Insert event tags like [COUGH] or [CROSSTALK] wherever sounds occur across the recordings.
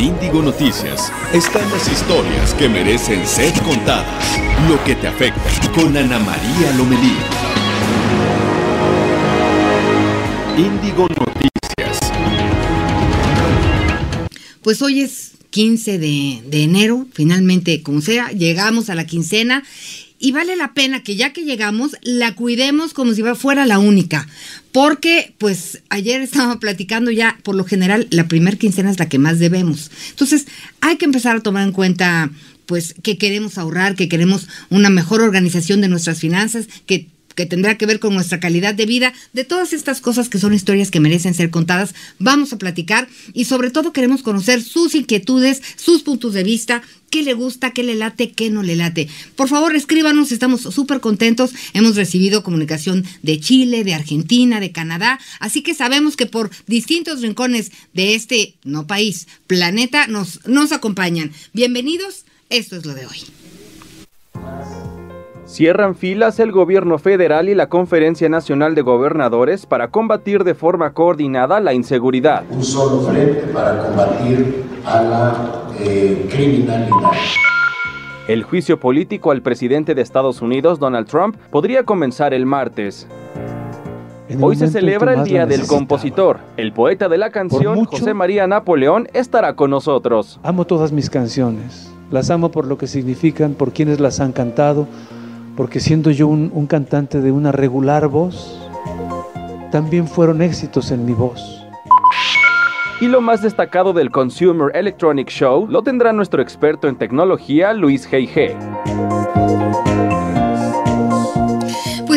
En Índigo Noticias están las historias que merecen ser contadas. Lo que te afecta con Ana María Lomelí. Índigo Noticias. Pues hoy es 15 de, de enero, finalmente, como sea, llegamos a la quincena y vale la pena que ya que llegamos la cuidemos como si fuera la única. Porque, pues, ayer estaba platicando ya, por lo general, la primera quincena es la que más debemos. Entonces, hay que empezar a tomar en cuenta, pues, que queremos ahorrar, que queremos una mejor organización de nuestras finanzas, que que tendrá que ver con nuestra calidad de vida, de todas estas cosas que son historias que merecen ser contadas, vamos a platicar y sobre todo queremos conocer sus inquietudes, sus puntos de vista, qué le gusta, qué le late, qué no le late. Por favor, escríbanos, estamos súper contentos, hemos recibido comunicación de Chile, de Argentina, de Canadá, así que sabemos que por distintos rincones de este, no país, planeta, nos, nos acompañan. Bienvenidos, esto es lo de hoy. Cierran filas el gobierno federal y la Conferencia Nacional de Gobernadores para combatir de forma coordinada la inseguridad. Un solo frente para combatir a la eh, criminalidad. El juicio político al presidente de Estados Unidos, Donald Trump, podría comenzar el martes. Hoy se celebra el Día del Compositor. El poeta de la canción, José María Napoleón, estará con nosotros. Amo todas mis canciones. Las amo por lo que significan, por quienes las han cantado, porque siendo yo un, cantante de una regular voz, también fueron éxitos en mi voz. Y lo más destacado del Consumer Electronic Show lo tendrá nuestro experto en tecnología, Luis G.G.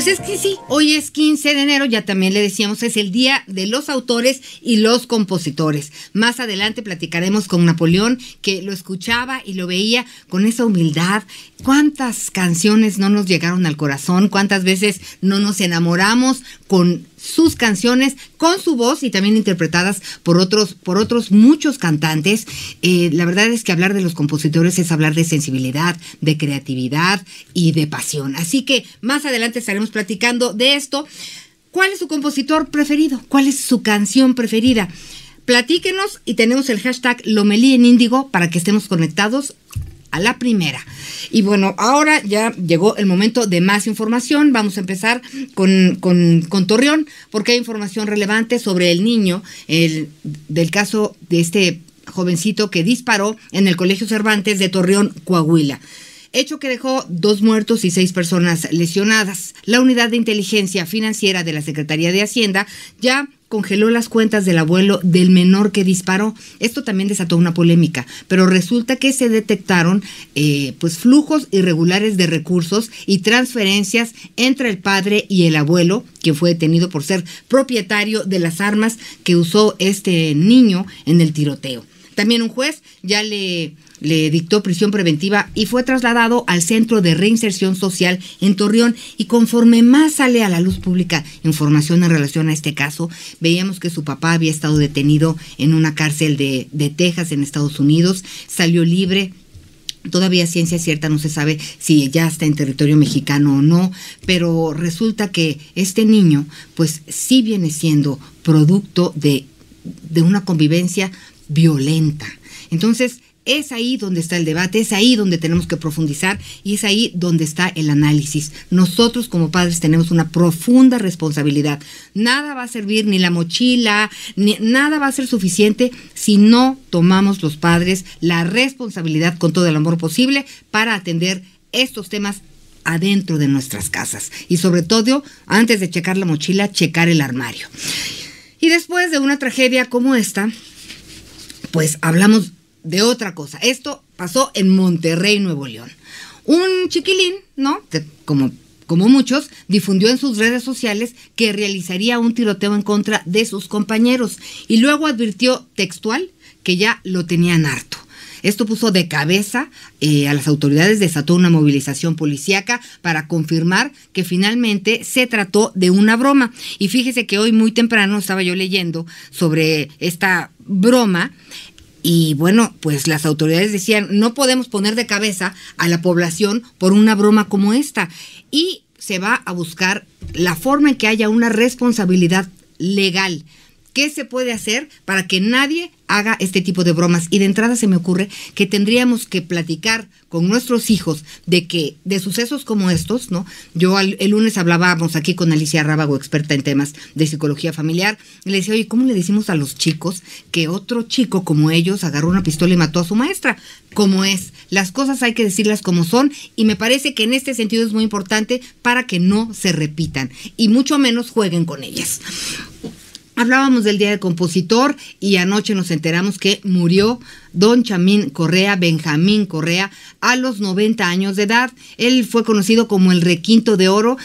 Pues es que sí, hoy es 15 de enero, ya también le decíamos, es el día de los autores y los compositores. Más adelante platicaremos con Napoleón, que lo escuchaba y lo veía con esa humildad. ¿Cuántas canciones no nos llegaron al corazón? ¿Cuántas veces no nos enamoramos con sus canciones con su voz y también interpretadas por otros, por otros muchos cantantes. Eh, la verdad es que hablar de los compositores es hablar de sensibilidad, de creatividad y de pasión. Así que más adelante estaremos platicando de esto. ¿Cuál es su compositor preferido? ¿Cuál es su canción preferida? Platíquenos y tenemos el hashtag Lomelí en Índigo para que estemos conectados a la primera. Y bueno, ahora ya llegó el momento de más información. Vamos a empezar con, con, Torreón, porque hay información relevante sobre el niño, el, del caso de este jovencito que disparó en el Colegio Cervantes de Torreón, Coahuila hecho que dejó dos muertos y seis personas lesionadas. La unidad de inteligencia financiera de la Secretaría de Hacienda ya congeló las cuentas del abuelo del menor que disparó. Esto también desató una polémica, pero resulta que se detectaron eh, pues flujos irregulares de recursos y transferencias entre el padre y el abuelo, quien fue detenido por ser propietario de las armas que usó este niño en el tiroteo. También un juez ya le le dictó prisión preventiva y fue trasladado al Centro de Reinserción Social en Torreón. Y conforme más sale a la luz pública información en relación a este caso, veíamos que su papá había estado detenido en una cárcel de, de Texas, en Estados Unidos, salió libre. Todavía ciencia cierta no se sabe si ya está en territorio mexicano o no, pero resulta que este niño pues sí viene siendo producto de, de una convivencia violenta. Entonces, es ahí donde está el debate, es ahí donde tenemos que profundizar y es ahí donde está el análisis. Nosotros como padres tenemos una profunda responsabilidad. Nada va a servir, ni la mochila, ni nada va a ser suficiente si no tomamos los padres la responsabilidad con todo el amor posible para atender estos temas adentro de nuestras casas. Y sobre todo, antes de checar la mochila, checar el armario. Y después de una tragedia como esta, pues hablamos de otra cosa. Esto pasó en Monterrey, Nuevo León. Un chiquilín, ¿no? como, como muchos, difundió en sus redes sociales que realizaría un tiroteo en contra de sus compañeros y luego advirtió textual que ya lo tenían harto. Esto puso de cabeza eh, a las autoridades, desató una movilización policíaca para confirmar que finalmente se trató de una broma. Y fíjese que hoy muy temprano estaba yo leyendo sobre esta broma y bueno, pues las autoridades decían, no podemos poner de cabeza a la población por una broma como esta. Y se va a buscar la forma en que haya una responsabilidad legal ¿Qué se puede hacer para que nadie haga este tipo de bromas? Y de entrada se me ocurre que tendríamos que platicar con nuestros hijos de que de sucesos como estos, ¿no? Yo el lunes hablábamos aquí con Alicia Rábago, experta en temas de psicología familiar, y le decía, oye, ¿cómo le decimos a los chicos que otro chico como ellos agarró una pistola y mató a su maestra? Como es. Las cosas hay que decirlas como son y me parece que en este sentido es muy importante para que no se repitan y mucho menos jueguen con ellas. Hablábamos del Día del Compositor y anoche nos enteramos que murió don Chamín Correa, Benjamín Correa, a los 90 años de edad. Él fue conocido como el Requinto de Oro.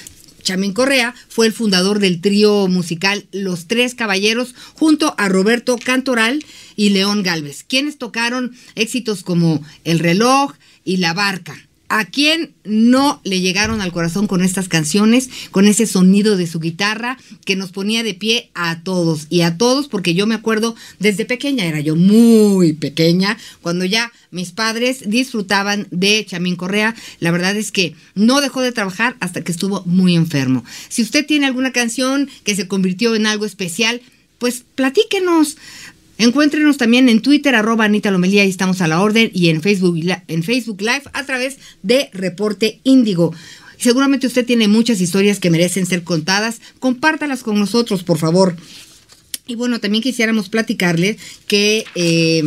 Chamín Correa fue el fundador del trío musical Los Tres Caballeros junto a Roberto Cantoral y León Galvez, quienes tocaron éxitos como El reloj y La Barca. ¿A quién no le llegaron al corazón con estas canciones, con ese sonido de su guitarra que nos ponía de pie a todos? Y a todos, porque yo me acuerdo desde pequeña, era yo muy pequeña, cuando ya mis padres disfrutaban de Chamín Correa. La verdad es que no dejó de trabajar hasta que estuvo muy enfermo. Si usted tiene alguna canción que se convirtió en algo especial, pues platíquenos. Encuéntrenos también en Twitter, arroba Anita Lomelía, ahí estamos a la orden, y en Facebook, en Facebook Live a través de Reporte Índigo. Seguramente usted tiene muchas historias que merecen ser contadas. Compártalas con nosotros, por favor. Y bueno, también quisiéramos platicarle que eh,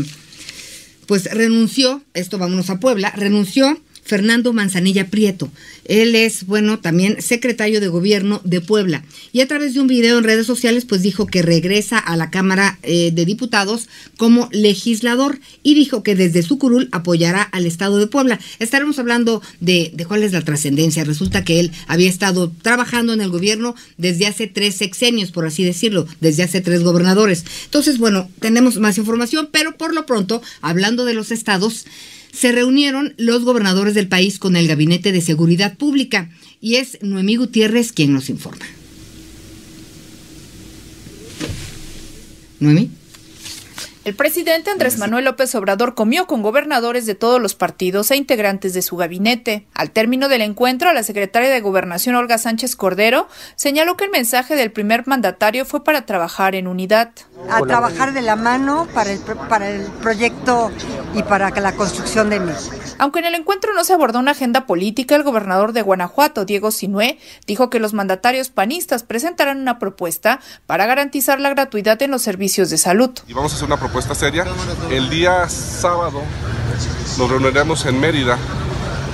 pues renunció, esto vámonos a Puebla, renunció Fernando Manzanilla Prieto. Él es, bueno, también secretario de gobierno de Puebla. Y a través de un video en redes sociales, pues dijo que regresa a la Cámara eh, de Diputados como legislador y dijo que desde su curul apoyará al Estado de Puebla. Estaremos hablando de, de cuál es la trascendencia. Resulta que él había estado trabajando en el gobierno desde hace tres sexenios, por así decirlo, desde hace tres gobernadores. Entonces, bueno, tenemos más información, pero por lo pronto, hablando de los estados, se reunieron los gobernadores del país con el Gabinete de Seguridad Pública y es Noemí Gutiérrez quien nos informa. Noemí. El presidente Andrés Manuel López Obrador comió con gobernadores de todos los partidos e integrantes de su gabinete. Al término del encuentro, la secretaria de Gobernación Olga Sánchez Cordero señaló que el mensaje del primer mandatario fue para trabajar en unidad. A trabajar de la mano para el, para el proyecto y para la construcción de México. Aunque en el encuentro no se abordó una agenda política, el gobernador de Guanajuato, Diego Sinué, dijo que los mandatarios panistas presentarán una propuesta para garantizar la gratuidad en los servicios de salud. Y vamos a hacer una propuesta seria. El día sábado nos reuniremos en Mérida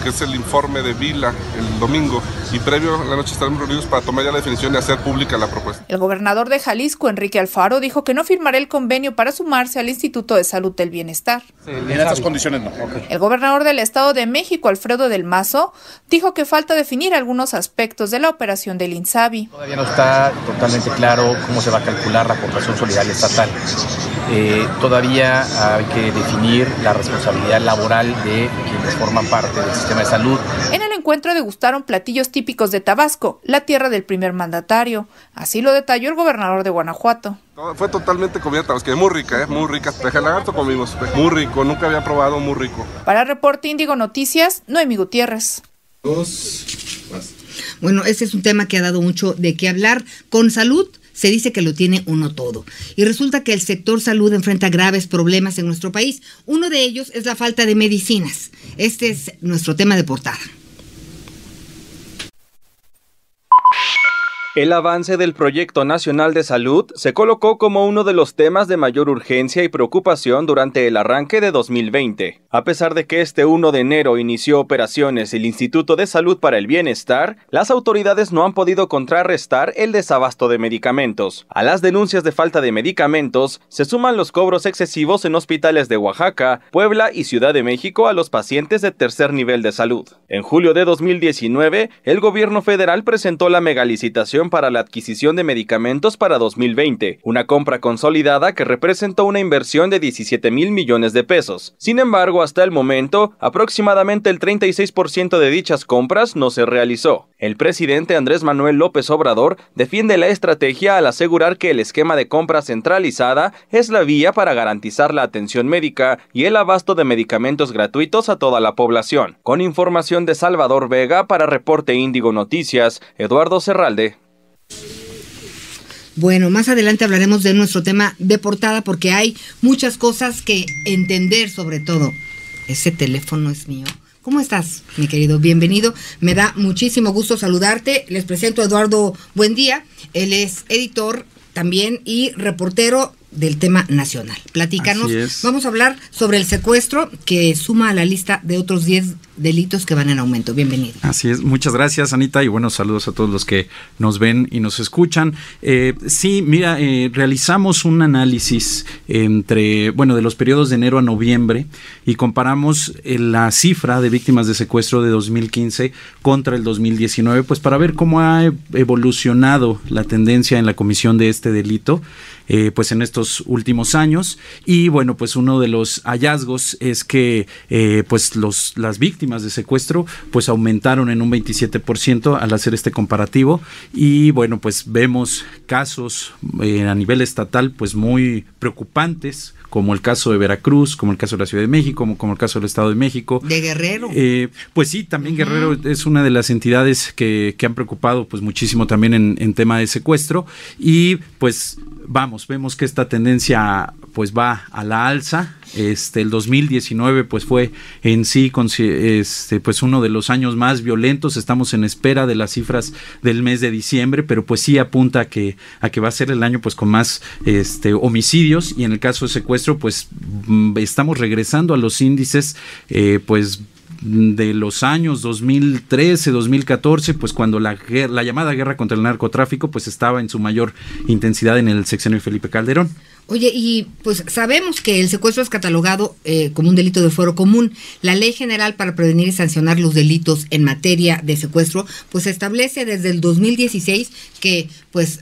que es el informe de Vila el domingo, y previo a la noche estaremos reunidos para tomar ya la definición y hacer pública la propuesta. El gobernador de Jalisco, Enrique Alfaro, dijo que no firmará el convenio para sumarse al Instituto de Salud del Bienestar. en estas condiciones no. El gobernador del Estado de México, Alfredo del Mazo, dijo que falta definir algunos aspectos de la operación del INSABI. Todavía no está totalmente claro cómo se va a calcular la aportación solidaria estatal. Eh, todavía hay que definir la responsabilidad laboral de quienes forman parte del sistema de salud. En el encuentro degustaron platillos típicos de Tabasco, la tierra del primer mandatario. Así lo detalló el gobernador de Guanajuato. Fue totalmente comida tabasqueña, muy rica, ¿eh? muy rica. Peje lagarto comimos, muy rico, nunca había probado, muy rico. Para Reporte Índigo Noticias, Noemi Gutiérrez. Bueno, ese es un tema que ha dado mucho de qué hablar. Con salud se dice que lo tiene uno todo. Y resulta que el sector salud enfrenta graves problemas en nuestro país. Uno de ellos es la falta de medicinas. Este es nuestro tema de portada. El avance del Proyecto Nacional de Salud se colocó como uno de los temas de mayor urgencia y preocupación durante el arranque de 2020. A pesar de que este 1 de enero inició operaciones el Instituto de Salud para el Bienestar, las autoridades no han podido contrarrestar el desabasto de medicamentos. A las denuncias de falta de medicamentos se suman los cobros excesivos en hospitales de Oaxaca, Puebla y Ciudad de México a los pacientes de tercer nivel de salud. En julio de 2019, el gobierno federal presentó la megalicitación para la adquisición de medicamentos para 2020, una compra consolidada que representó una inversión de 17 mil millones de pesos. Sin embargo, hasta el momento, aproximadamente el 36% de dichas compras no se realizó. El presidente Andrés Manuel López Obrador defiende la estrategia al asegurar que el esquema de compra centralizada es la vía para garantizar la atención médica y el abasto de medicamentos gratuitos a toda la población. Con información de Salvador Vega para Reporte Índigo Noticias, Eduardo Serralde. Bueno, más adelante hablaremos de nuestro tema de portada porque hay muchas cosas que entender sobre todo. Ese teléfono es mío. ¿Cómo estás, mi querido? Bienvenido. Me da muchísimo gusto saludarte. Les presento a Eduardo Buendía. Él es editor también y reportero del tema nacional. Platícanos. Vamos a hablar sobre el secuestro que suma a la lista de otros 10 delitos que van en aumento. Bienvenido. Así es. Muchas gracias, Anita, y buenos saludos a todos los que nos ven y nos escuchan. Eh, sí, mira, eh, realizamos un análisis entre, bueno, de los periodos de enero a noviembre y comparamos eh, la cifra de víctimas de secuestro de 2015 contra el 2019, pues para ver cómo ha evolucionado la tendencia en la comisión de este delito. Eh, pues en estos últimos años y bueno pues uno de los hallazgos es que eh, pues los las víctimas de secuestro pues aumentaron en un 27% al hacer este comparativo y bueno pues vemos casos eh, a nivel estatal pues muy preocupantes como el caso de Veracruz, como el caso de la Ciudad de México, como, como el caso del Estado de México. De Guerrero. pues sí, también Guerrero es una de las entidades que, que han preocupado pues muchísimo también en, en, tema de secuestro y pues vamos, vemos que esta tendencia pues va a la alza. Este el 2019 pues fue en sí este pues uno de los años más violentos. Estamos en espera de las cifras del mes de diciembre, pero pues sí apunta a que a que va a ser el año pues con más este homicidios y en el caso de secuestro pues mm, estamos regresando a los índices eh, pues de los años 2013, 2014, pues cuando la, la llamada guerra contra el narcotráfico pues estaba en su mayor intensidad en el sexenio de Felipe Calderón. Oye, y pues sabemos que el secuestro es catalogado eh, como un delito de fuero común. La Ley General para Prevenir y Sancionar los Delitos en materia de secuestro, pues establece desde el 2016 que pues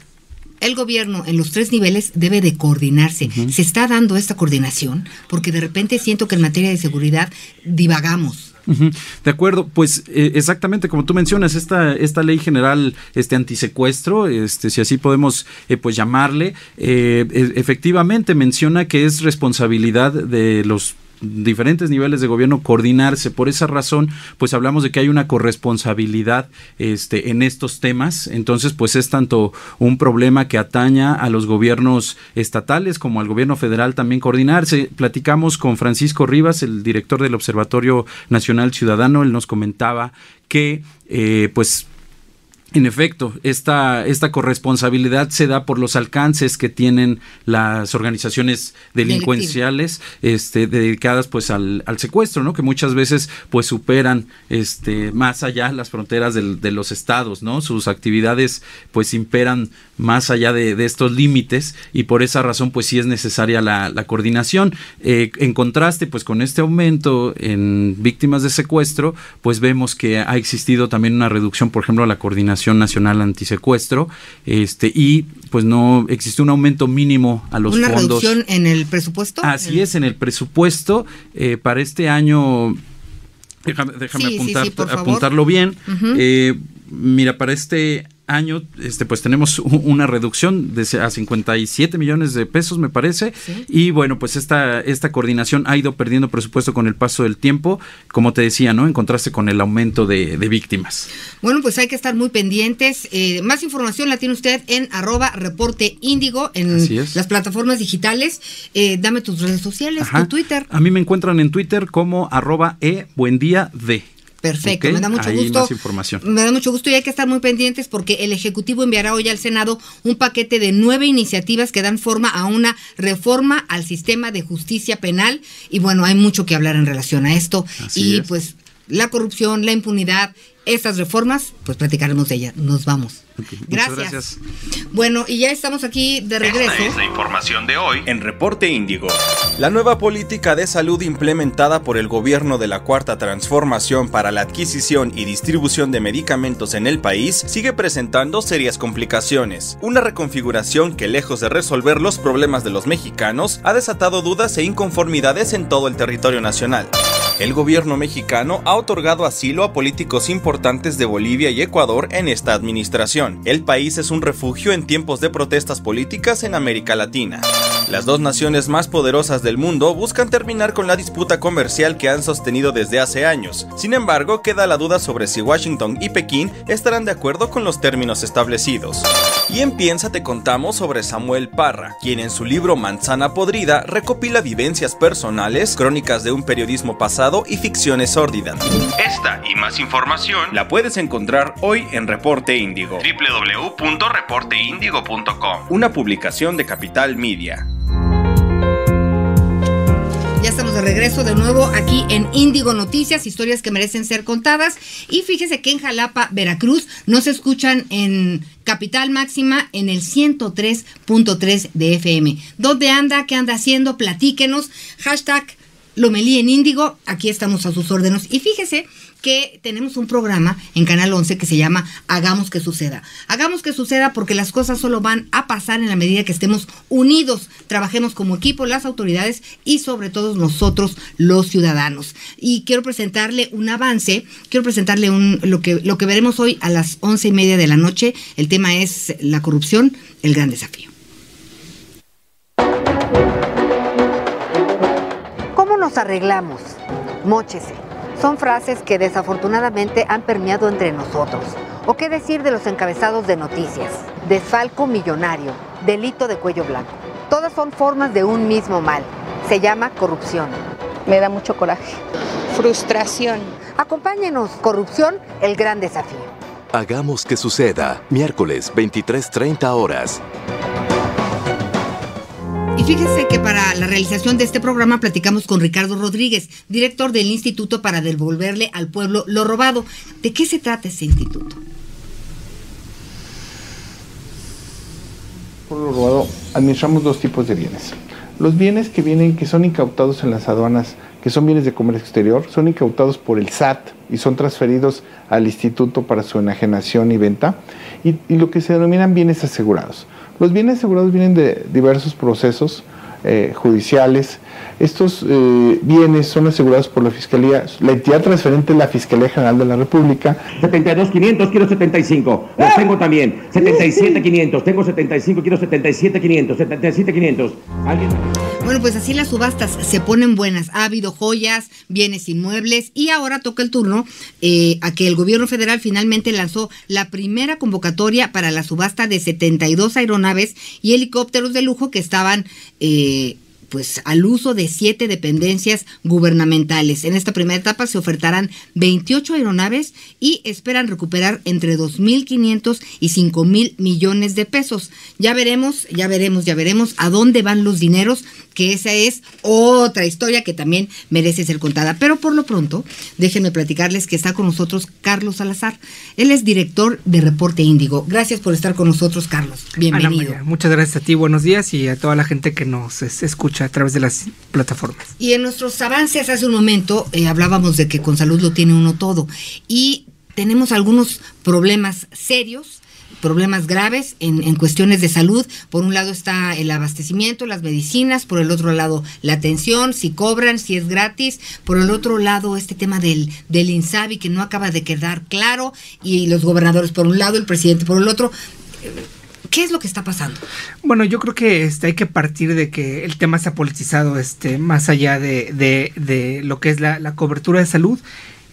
el gobierno en los tres niveles debe de coordinarse. ¿Se está dando esta coordinación? Porque de repente siento que en materia de seguridad divagamos. De acuerdo, pues eh, exactamente como tú mencionas, esta, esta ley general este antisecuestro, este, si así podemos eh, pues llamarle, eh, e, efectivamente menciona que es responsabilidad de los diferentes niveles de gobierno coordinarse. Por esa razón, pues hablamos de que hay una corresponsabilidad este, en estos temas. Entonces, pues es tanto un problema que ataña a los gobiernos estatales como al gobierno federal también coordinarse. Platicamos con Francisco Rivas, el director del Observatorio Nacional Ciudadano. Él nos comentaba que, eh, pues, en efecto, esta, esta corresponsabilidad se da por los alcances que tienen las organizaciones delincuenciales este, dedicadas pues al, al, secuestro, ¿no? Que muchas veces pues superan este, más allá las fronteras del, de los estados, ¿no? Sus actividades pues imperan más allá de, de, estos límites y por esa razón pues sí es necesaria la, la coordinación. Eh, en contraste pues con este aumento en víctimas de secuestro pues vemos que ha existido también una reducción por ejemplo a la coordinación Nacional Antisecuestro, este, y pues no existe un aumento mínimo a los fondos. ¿Una reducción en el presupuesto? Así es, en el presupuesto eh, para este año. Déjame, apuntar, apuntarlo bien. eh, mira, para este año, este, pues tenemos una reducción de a 57 millones de pesos, me parece. Y bueno, pues esta, esta coordinación ha ido perdiendo presupuesto con el paso del tiempo, como te decía, ¿no? En contraste con el aumento de, víctimas. Bueno, pues hay que estar muy pendientes. Eh, más información la tiene usted en arroba reporte índigo en las plataformas digitales. Eh, dame tus redes sociales, tu Twitter. A mí me encuentran en Twitter como arroba e buen día de. Perfecto, me da mucho gusto. información. Me da mucho gusto y hay que estar muy pendientes porque el Ejecutivo enviará hoy al Senado un paquete de nueve iniciativas que dan forma a una reforma al sistema de justicia penal. Y bueno, hay mucho que hablar en relación a esto. y pues la corrupción, la impunidad, estas reformas, pues platicaremos de ellas. Nos vamos. Gracias. gracias. Bueno, y ya estamos aquí de regreso. Esta es la información de hoy en Reporte Índigo. La nueva política de salud implementada por el gobierno de la Cuarta Transformación para la adquisición y distribución de medicamentos en el país sigue presentando serias complicaciones. Una reconfiguración que lejos de resolver los problemas de los mexicanos, ha desatado dudas e inconformidades en todo el territorio nacional. El gobierno mexicano ha otorgado asilo a políticos importantes de Bolivia y Ecuador en esta administración. El país es un refugio en tiempos de protestas políticas en América Latina. Las dos naciones más poderosas del mundo buscan terminar con la disputa comercial que han sostenido desde hace años. Sin embargo, queda la duda sobre si Washington y Pekín estarán de acuerdo con los términos establecidos. Y en Piensa te contamos sobre Samuel Parra, quien en su libro Manzana Podrida recopila vivencias personales, crónicas de un periodismo pasado y ficciones sórdidas. Esta y más información la puedes encontrar hoy en Reporte Índigo. www.reporteindigo.com Una publicación de Capital Media. Ya estamos de regreso de nuevo aquí en Índigo Noticias, historias que merecen ser contadas. Y fíjese que en Jalapa, Veracruz, nos escuchan en Capital Máxima en el 103.3 de FM. ¿Dónde anda? ¿Qué anda haciendo? Platíquenos. Hashtag Lomelí en Índigo. Aquí estamos a sus órdenes. Y fíjese que tenemos un programa en Canal 11 que se llama Hagamos que suceda. Hagamos que suceda porque las cosas solo van a pasar en la medida que estemos unidos, trabajemos como equipo, las autoridades y sobre todo nosotros los ciudadanos. Y quiero presentarle un avance, quiero presentarle un, lo, que, lo que veremos hoy a las once y media de la noche. El tema es la corrupción, el gran desafío. Nos arreglamos? Móchese son frases que desafortunadamente han permeado entre nosotros. ¿O qué decir de los encabezados de noticias? Desfalco millonario, delito de cuello blanco. Todas son formas de un mismo mal. Se llama corrupción. Me da mucho coraje. Frustración. Acompáñenos, corrupción, el gran desafío. Hagamos que suceda, miércoles 23.30 horas. Fíjese que para la realización de este programa platicamos con Ricardo Rodríguez, director del Instituto para devolverle al pueblo lo robado. ¿De qué se trata ese instituto? Por lo robado, administramos dos tipos de bienes. Los bienes que vienen, que son incautados en las aduanas, que son bienes de comercio exterior, son incautados por el SAT y son transferidos al instituto para su enajenación y venta, y lo que se denominan bienes asegurados. Los bienes asegurados vienen de diversos procesos eh, judiciales. Estos eh, bienes son asegurados por la Fiscalía, la entidad transferente es la Fiscalía General de la República. 72.500, quiero 75. Los tengo también. 77.500, tengo 75, quiero 77.500. 77.500. ¿Alguien? Bueno, pues así las subastas se ponen buenas. Ha habido joyas, bienes inmuebles y ahora toca el turno eh, a que el gobierno federal finalmente lanzó la primera convocatoria para la subasta de 72 aeronaves y helicópteros de lujo que estaban... Eh, pues al uso de siete dependencias gubernamentales. En esta primera etapa se ofertarán 28 aeronaves y esperan recuperar entre 2.500 y 5.000 millones de pesos. Ya veremos, ya veremos, ya veremos a dónde van los dineros, que esa es otra historia que también merece ser contada. Pero por lo pronto, déjenme platicarles que está con nosotros Carlos Salazar. Él es director de Reporte Índigo. Gracias por estar con nosotros, Carlos. Bienvenido. muchas gracias a ti, buenos días y a toda la gente que nos escucha a través de las plataformas. Y en nuestros avances hace un momento eh, hablábamos de que con salud lo tiene uno todo y tenemos algunos problemas serios problemas graves en, en, cuestiones de salud. Por un lado está el abastecimiento, las medicinas, por el otro lado la atención, si cobran, si es gratis, por el otro lado este tema del, del INSABI que no acaba de quedar claro y los gobernadores por un lado, el presidente por el otro. ¿Qué es lo que está pasando? Bueno, yo creo que este, hay que partir de que el tema se ha politizado este, más allá de, de, de lo que es la, la, cobertura de salud.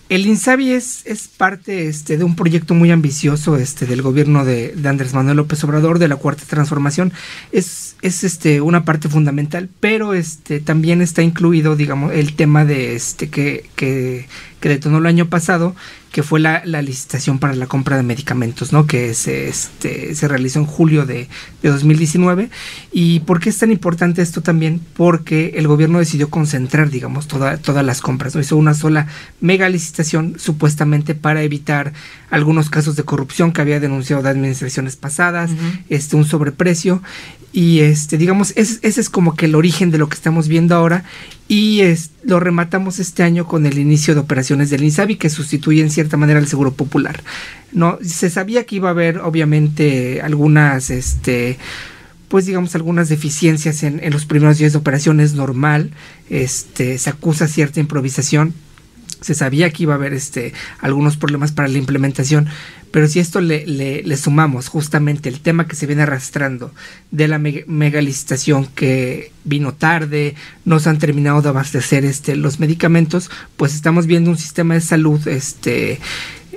El INSABI es, es parte este, de un proyecto muy ambicioso este, del gobierno de, Andrés Manuel López Obrador, de la Cuarta Transformación. Es, es este, una parte fundamental, pero este, también está incluido, digamos, el tema de este, que, que, que detonó el año pasado, que fue la, la, licitación para la compra de medicamentos, ¿no? Que se, este, se realizó en julio de, de, 2019. ¿Y por qué es tan importante esto también? Porque el gobierno decidió concentrar, digamos, toda, todas las compras, ¿no? Hizo una sola mega licitación supuestamente para evitar algunos casos de corrupción que había denunciado de administraciones pasadas, uh -huh. este, un sobreprecio. Y este, digamos, ese, ese, es como que el origen de lo que estamos viendo ahora. Y es, lo rematamos este año con el inicio de operaciones del INSABI que sustituye en cierta manera al Seguro Popular. No, se sabía que iba a haber obviamente algunas, este, pues digamos algunas deficiencias en, los primeros días de operaciones normal. Este, se acusa cierta improvisación se sabía que iba a haber este algunos problemas para la implementación Pero si esto le, le, sumamos justamente el tema que se viene arrastrando de la megalicitación que vino tarde, no se han terminado de abastecer este, los medicamentos, pues estamos viendo un sistema de salud este,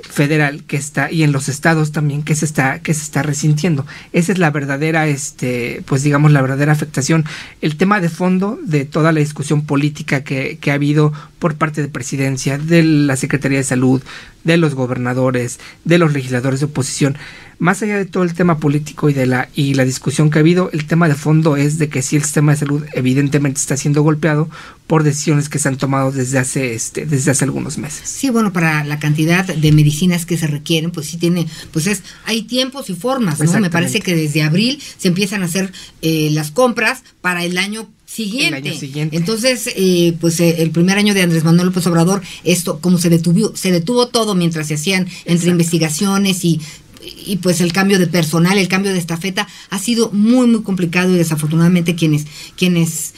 federal que está y en los estados también que se está que se está resintiendo. Esa es la verdadera este pues digamos la verdadera afectación. El tema de fondo de toda la discusión política que, que ha habido por parte de presidencia de la secretaría de salud de los gobernadores de los legisladores de oposición más allá de todo el tema político y de la y la discusión que ha habido, el tema de fondo es de que si el sistema de salud evidentemente está siendo golpeado por decisiones que se han tomado desde hace este desde hace algunos meses. Sí, bueno, para la cantidad de medicinas que se requieren, pues sí tiene, pues es hay tiempos y formas, ¿no? Me parece que desde abril se empiezan a hacer eh, las compras para el año Siguiente. El año siguiente. Entonces, eh, pues eh, el primer año de Andrés Manuel López Obrador, esto como se detuvo, se detuvo todo mientras se hacían entre investigaciones y y pues el cambio de personal, el cambio de estafeta ha sido muy muy complicado y desafortunadamente quienes quienes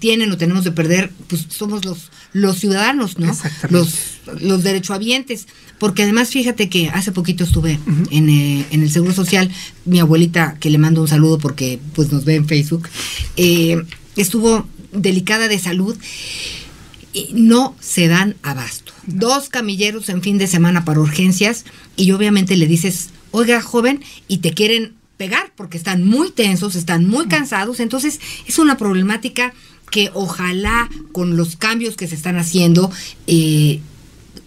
tienen o tenemos de perder pues somos los los ciudadanos, ¿no? Los los derechohabientes, porque además fíjate que hace poquito estuve en, eh, en, el Seguro Social, mi abuelita que le mando un saludo porque pues nos ve en Facebook, eh, estuvo delicada de salud y no se dan abasto. Dos camilleros en fin de semana para urgencias y obviamente le dices, oiga, joven, y te quieren pegar porque están muy tensos, están muy cansados. Entonces, es una problemática que ojalá con los cambios que se están haciendo eh,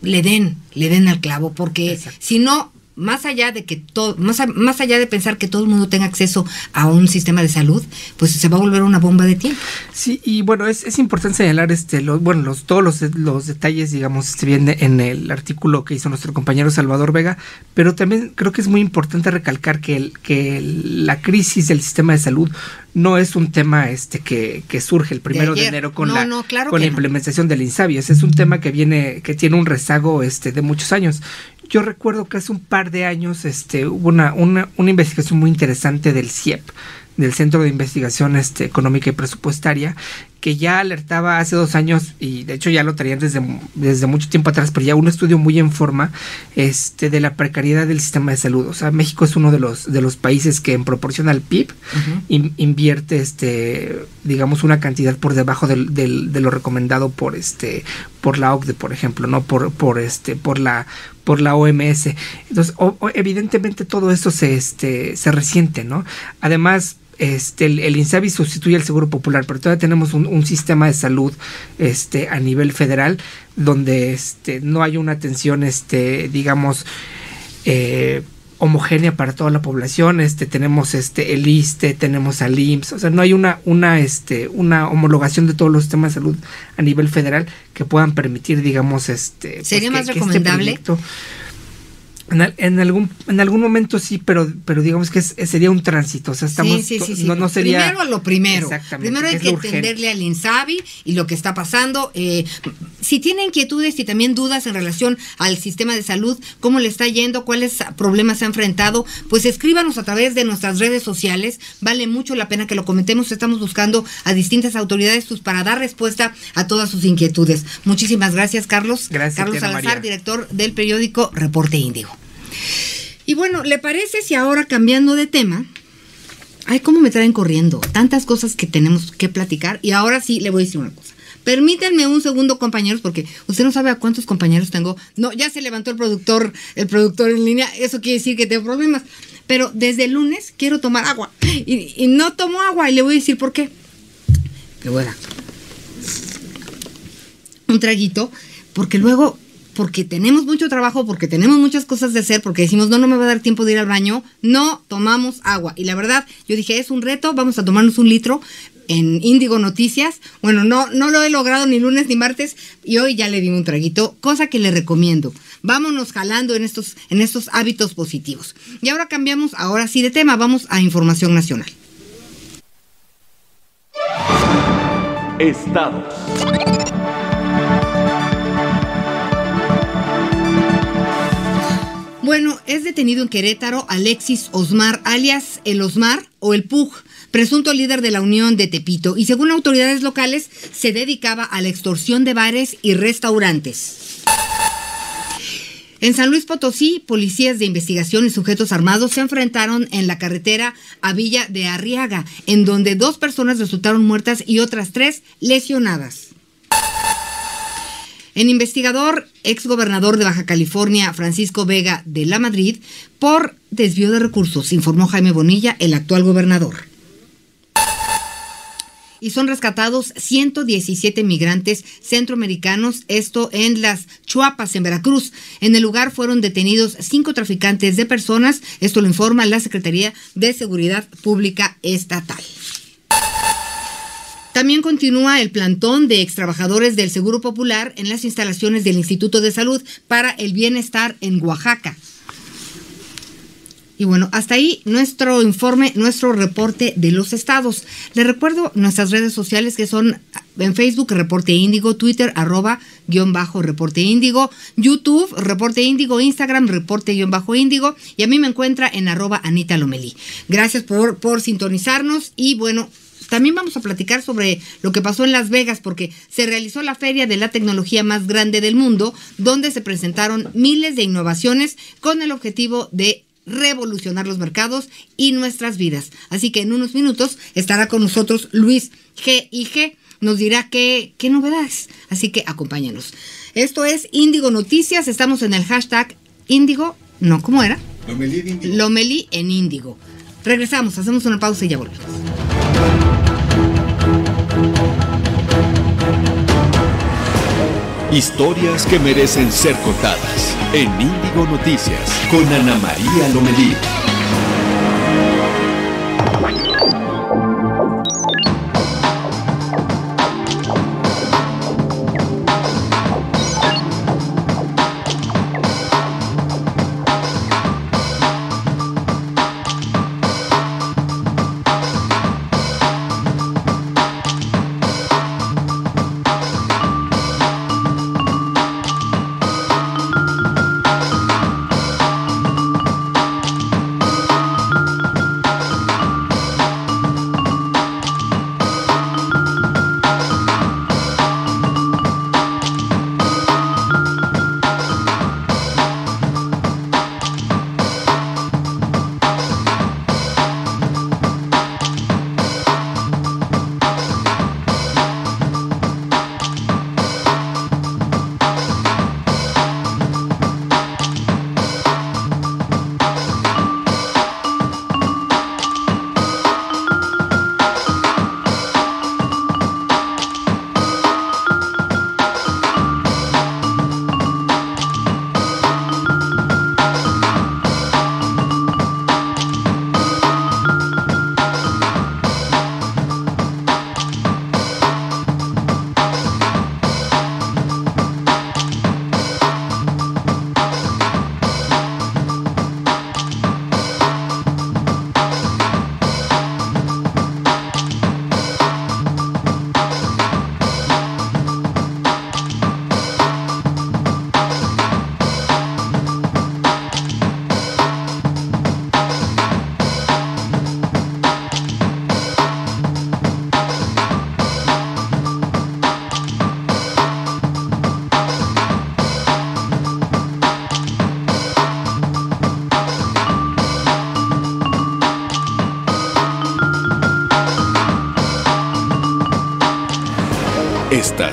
le den, le den al clavo, porque si no, más allá de que todo, más, más allá de pensar que todo el mundo tenga acceso a un sistema de salud, pues se va a volver una bomba de tiempo. Sí, y bueno, es, es importante señalar este, los, bueno, los, todos los, los detalles, digamos, se viene en el artículo que hizo nuestro compañero Salvador Vega, pero también creo que es muy importante recalcar que, el, que la crisis del sistema de salud no es un tema este que, que surge el primero de, enero con la con la implementación del INSABI, es un tema que viene que tiene un rezago este de muchos años yo recuerdo que hace un par de años este, hubo una, una, una investigación muy interesante del CIEP, del Centro de Investigación este, Económica y Presupuestaria, que ya alertaba hace dos años, y de hecho ya lo traían desde, desde mucho tiempo atrás, pero ya un estudio muy en forma este, de la precariedad del sistema de salud. O sea, México es uno de los, de los países que en proporción al PIB invierte, este, digamos, una cantidad por debajo del, del, de lo recomendado por, este, por la OCDE, por ejemplo, no por, por, este, por la por la OMS. Entonces, evidentemente todo esto se, este, se resiente, ¿no? Además, este, el, INSABI sustituye al Seguro Popular, pero todavía tenemos un, sistema de salud este, a nivel federal donde este, no hay una atención, este, digamos, eh, homogénea para toda la población. Este, tenemos este, el ISTE, tenemos al IMSS, o sea, no hay una, una, este, una homologación de todos los sistemas de salud a nivel federal que puedan permitir, digamos, este. Pues, ¿Sería más este recomendable? En, algún en algún momento sí, pero pero digamos que sería un tránsito, o sea, estamos sí, sí, sí, no, sería primero lo primero. Primero hay que entenderle al Insabi y lo que está pasando. Eh, si tiene inquietudes y también dudas en relación al sistema de salud, cómo le está yendo, cuáles problemas se ha enfrentado, pues escríbanos a través de nuestras redes sociales. Vale mucho la pena que lo comentemos. Estamos buscando a distintas autoridades pues, para dar respuesta a todas sus inquietudes. Muchísimas gracias, Carlos. Gracias, Carlos Salazar, director del periódico Reporte Índigo. Y bueno, ¿le parece si ahora cambiando de tema? Ay, cómo me traen corriendo. Tantas cosas que tenemos que platicar. Y ahora sí le voy a decir una cosa. Permítanme un segundo, compañeros, porque usted no sabe a cuántos compañeros tengo. No, ya se levantó el productor, el productor en línea. Eso quiere decir que tengo problemas. Pero desde el lunes quiero tomar agua. Y, no tomo agua. Y le voy a decir por qué. Le voy un traguito. Porque luego porque tenemos mucho trabajo, porque tenemos muchas cosas de hacer, porque decimos, no, no me va a dar tiempo de ir al baño, no tomamos agua. Y la verdad, yo dije, es un reto, vamos a tomarnos un litro en Índigo Noticias. Bueno, no, no lo he logrado ni lunes ni martes y hoy ya le di un traguito, cosa que le recomiendo. Vámonos jalando en estos, en estos hábitos positivos. Y ahora cambiamos, ahora sí de tema, vamos a información nacional. Estados. Bueno, es detenido en Querétaro Alexis Osmar, alias el Osmar o el Pug, presunto líder de la Unión de Tepito, y según autoridades locales se dedicaba a la extorsión de bares y restaurantes. En San Luis Potosí, policías de investigación y sujetos armados se enfrentaron en la carretera a Villa de Arriaga, en donde dos personas resultaron muertas y otras tres lesionadas. En investigador, exgobernador de Baja California, Francisco Vega de la Madrid, por desvío de recursos, informó Jaime Bonilla, el actual gobernador y son rescatados 117 migrantes centroamericanos, esto en las Chuapas, en Veracruz. En el lugar fueron detenidos cinco traficantes de personas, esto lo informa la Secretaría de Seguridad Pública Estatal. También continúa el plantón de extrabajadores del Seguro Popular en las instalaciones del Instituto de Salud para el Bienestar en Oaxaca. Y bueno, hasta ahí nuestro informe, nuestro reporte de los estados. Les recuerdo nuestras redes sociales que son en Facebook, Reporte Índigo, Twitter, arroba, guion bajo, Reporte Índigo, YouTube, Reporte Índigo, Instagram, Reporte guion bajo Índigo, y a mí me encuentra en arroba Anita Lomelí. Gracias por, por sintonizarnos y bueno, también vamos a platicar sobre lo que pasó en Las Vegas porque se realizó la feria de la tecnología más grande del mundo, donde se presentaron miles de innovaciones con el objetivo de revolucionar los mercados y nuestras vidas. Así que en unos minutos estará con nosotros Luis G. y G. Nos dirá qué, qué novedades. Así que acompáñanos. Esto es Índigo Noticias. Estamos en el hashtag Índigo. No, ¿cómo era? Lomelí en Índigo. Regresamos, hacemos una pausa y ya volvemos. Historias que merecen ser contadas en Índigo Noticias con Ana María Lomelí.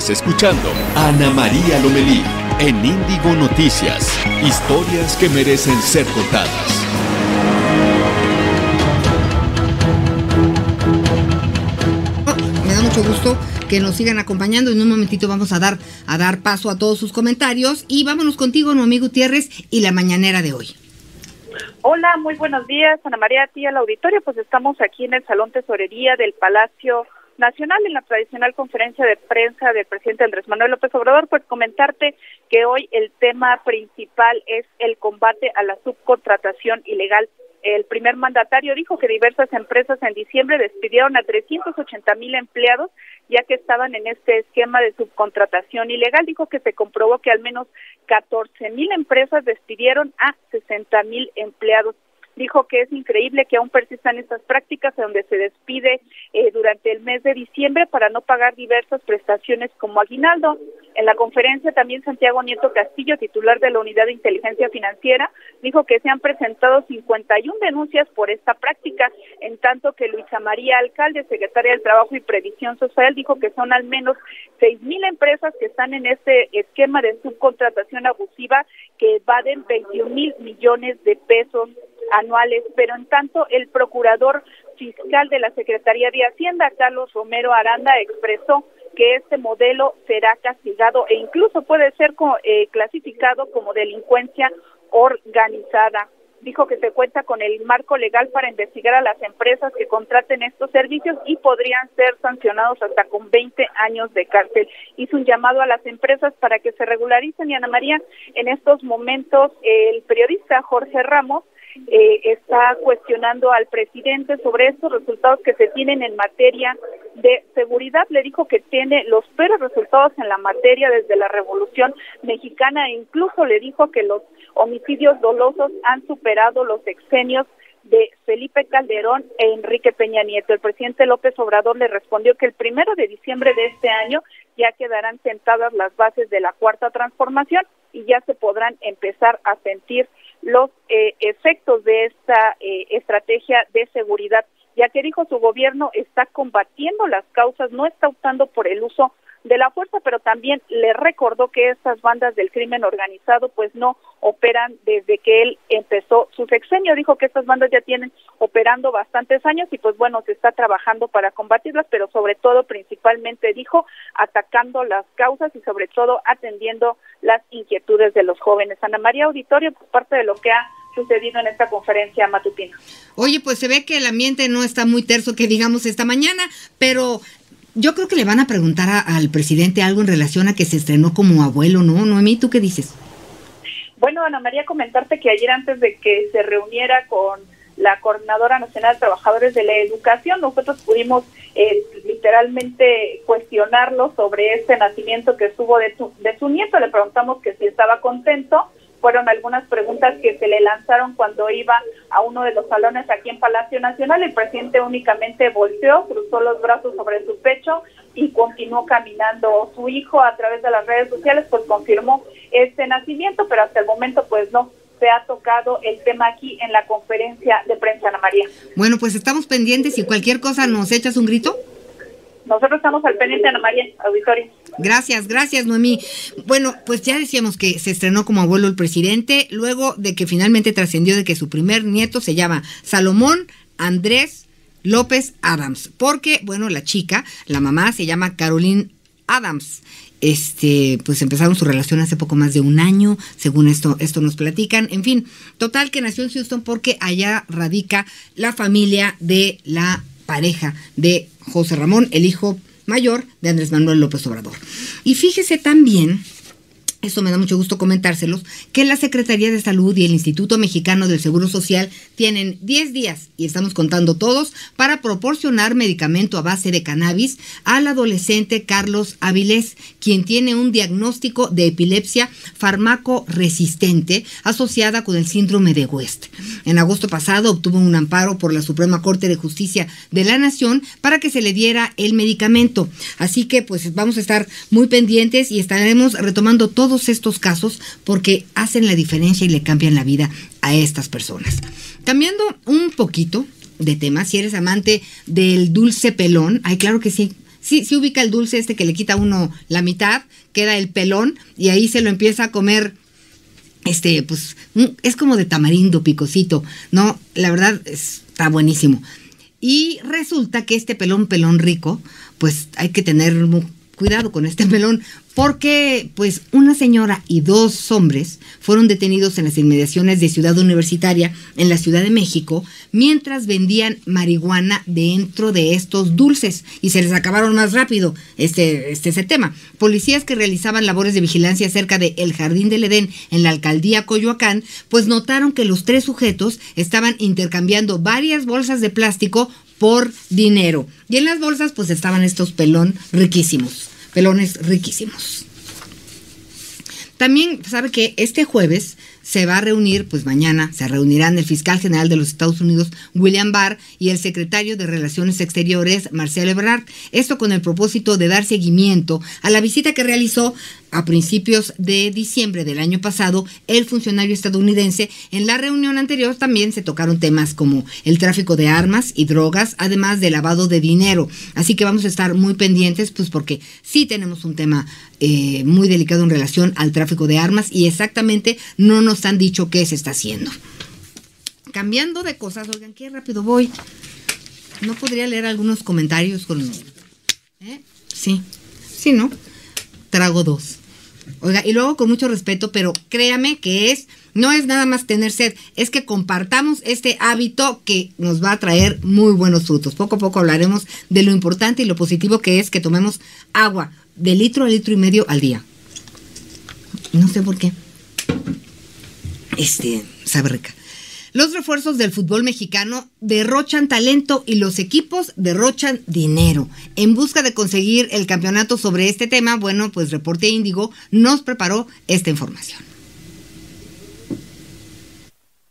Estás escuchando Ana María Lomelí en Índigo Noticias. Historias que merecen ser contadas. Me da mucho gusto que nos sigan acompañando. En un momentito vamos a dar, a dar paso a todos sus comentarios. Y vámonos contigo, mi amigo Gutiérrez, y la mañanera de hoy. Hola, muy buenos días, Ana María, a ti al auditorio. Pues estamos aquí en el Salón Tesorería del Palacio Nacional en la tradicional conferencia de prensa del presidente Andrés Manuel López Obrador, pues comentarte que hoy el tema principal es el combate a la subcontratación ilegal. El primer mandatario dijo que diversas empresas en diciembre despidieron a 380 mil empleados ya que estaban en este esquema de subcontratación ilegal. Dijo que se comprobó que al menos 14 mil empresas despidieron a 60 mil empleados dijo que es increíble que aún persistan estas prácticas donde se despide eh, durante el mes de diciembre para no pagar diversas prestaciones como aguinaldo. En la conferencia también Santiago Nieto Castillo, titular de la Unidad de Inteligencia Financiera, dijo que se han presentado 51 denuncias por esta práctica, en tanto que Luisa María Alcalde, secretaria del Trabajo y Previsión Social, dijo que son al menos 6.000 empresas que están en este esquema de subcontratación abusiva que evaden 21 mil millones de pesos anuales, pero en tanto el procurador fiscal de la Secretaría de Hacienda, Carlos Romero Aranda, expresó que este modelo será castigado e incluso puede ser eh, clasificado como delincuencia organizada. Dijo que se cuenta con el marco legal para investigar a las empresas que contraten estos servicios y podrían ser sancionados hasta con 20 años de cárcel. Hizo un llamado a las empresas para que se regularicen y Ana María, en estos momentos el periodista Jorge Ramos eh, está cuestionando al presidente sobre estos resultados que se tienen en materia de seguridad. Le dijo que tiene los peores resultados en la materia desde la Revolución Mexicana e incluso le dijo que los homicidios dolosos han superado los exenios de Felipe Calderón e Enrique Peña Nieto. El presidente López Obrador le respondió que el primero de diciembre de este año ya quedarán sentadas las bases de la cuarta transformación y ya se podrán empezar a sentir los eh, efectos de esta eh, estrategia de seguridad, ya que dijo su gobierno está combatiendo las causas, no está optando por el uso de la fuerza, pero también le recordó que estas bandas del crimen organizado pues no operan desde que él empezó su sexenio. Dijo que estas bandas ya tienen operando bastantes años y pues bueno, se está trabajando para combatirlas, pero sobre todo principalmente dijo atacando las causas y sobre todo atendiendo las inquietudes de los jóvenes. Ana María Auditorio, pues parte de lo que ha sucedido en esta conferencia matutina. Oye, pues se ve que el ambiente no está muy terso que digamos esta mañana, pero yo creo que le van a preguntar al presidente algo en relación a que se estrenó como abuelo, ¿no? Noemí, ¿tú qué dices? Bueno, Ana María, comentarte que ayer antes de que se reuniera con la Coordinadora Nacional de Trabajadores de la Educación, nosotros pudimos eh, literalmente cuestionarlo sobre este nacimiento que estuvo de de su nieto. Le preguntamos que si estaba contento fueron algunas preguntas que se le lanzaron cuando iba a uno de los salones aquí en Palacio Nacional. El presidente únicamente volteó, cruzó los brazos sobre su pecho y continuó caminando. Su hijo a través de las redes sociales pues confirmó este nacimiento, pero hasta el momento pues no se ha tocado el tema aquí en la conferencia de prensa, Ana María. Bueno, pues estamos pendientes y cualquier cosa nos echas un grito. Nosotros estamos al pendiente, Ana María, auditorio. Gracias, gracias, Noemí. Bueno, pues ya decíamos que se estrenó como abuelo el presidente, luego de que finalmente trascendió de que su primer nieto se llama Salomón Andrés López Adams, porque, bueno, la chica, la mamá se llama Caroline Adams. Este, pues empezaron su relación hace poco más de un año, según esto, esto nos platican. En fin, total que nació en Houston porque allá radica la familia de la pareja de José Ramón, el hijo mayor de Andrés Manuel López Obrador. Y fíjese también eso me da mucho gusto comentárselos, que la Secretaría de Salud y el Instituto Mexicano del Seguro Social tienen 10 días, y estamos contando todos, para proporcionar medicamento a base de cannabis al adolescente Carlos Avilés, quien tiene un diagnóstico de epilepsia farmaco-resistente asociada con el síndrome de West. En agosto pasado obtuvo un amparo por la Suprema Corte de Justicia de la Nación para que se le diera el medicamento. Así que pues vamos a estar muy pendientes y estaremos retomando todo todos estos casos porque hacen la diferencia y le cambian la vida a estas personas. Cambiando un poquito de tema, si eres amante del dulce pelón, ay, claro que sí. Sí, sí ubica el dulce este que le quita uno la mitad, queda el pelón y ahí se lo empieza a comer este, pues es como de tamarindo picosito, ¿no? La verdad está buenísimo. Y resulta que este pelón, pelón rico, pues hay que tener cuidado con este melón, porque pues una señora y dos hombres fueron detenidos en las inmediaciones de Ciudad Universitaria en la Ciudad de México mientras vendían marihuana dentro de estos dulces y se les acabaron más rápido este, este ese tema. Policías que realizaban labores de vigilancia cerca de El Jardín del Edén en la alcaldía Coyoacán, pues notaron que los tres sujetos estaban intercambiando varias bolsas de plástico por dinero. Y en las bolsas pues estaban estos pelón riquísimos, pelones riquísimos. También sabe que este jueves se va a reunir, pues mañana se reunirán el fiscal general de los Estados Unidos, William Barr, y el secretario de Relaciones Exteriores, Marcelo Ebrard. Esto con el propósito de dar seguimiento a la visita que realizó a principios de diciembre del año pasado el funcionario estadounidense. En la reunión anterior también se tocaron temas como el tráfico de armas y drogas, además de lavado de dinero. Así que vamos a estar muy pendientes, pues porque sí tenemos un tema eh, muy delicado en relación al tráfico de armas y exactamente no nos han dicho qué se está haciendo. Cambiando de cosas, oigan, qué rápido voy. No podría leer algunos comentarios con... ¿Eh? Sí, sí, ¿no? Trago dos. Oiga, y luego con mucho respeto, pero créame que es, no es nada más tener sed, es que compartamos este hábito que nos va a traer muy buenos frutos. Poco a poco hablaremos de lo importante y lo positivo que es que tomemos agua de litro a litro y medio al día. No sé por qué. Este, sabe rica. Los refuerzos del fútbol mexicano derrochan talento y los equipos derrochan dinero. En busca de conseguir el campeonato sobre este tema, bueno, pues Reporte Índigo nos preparó esta información.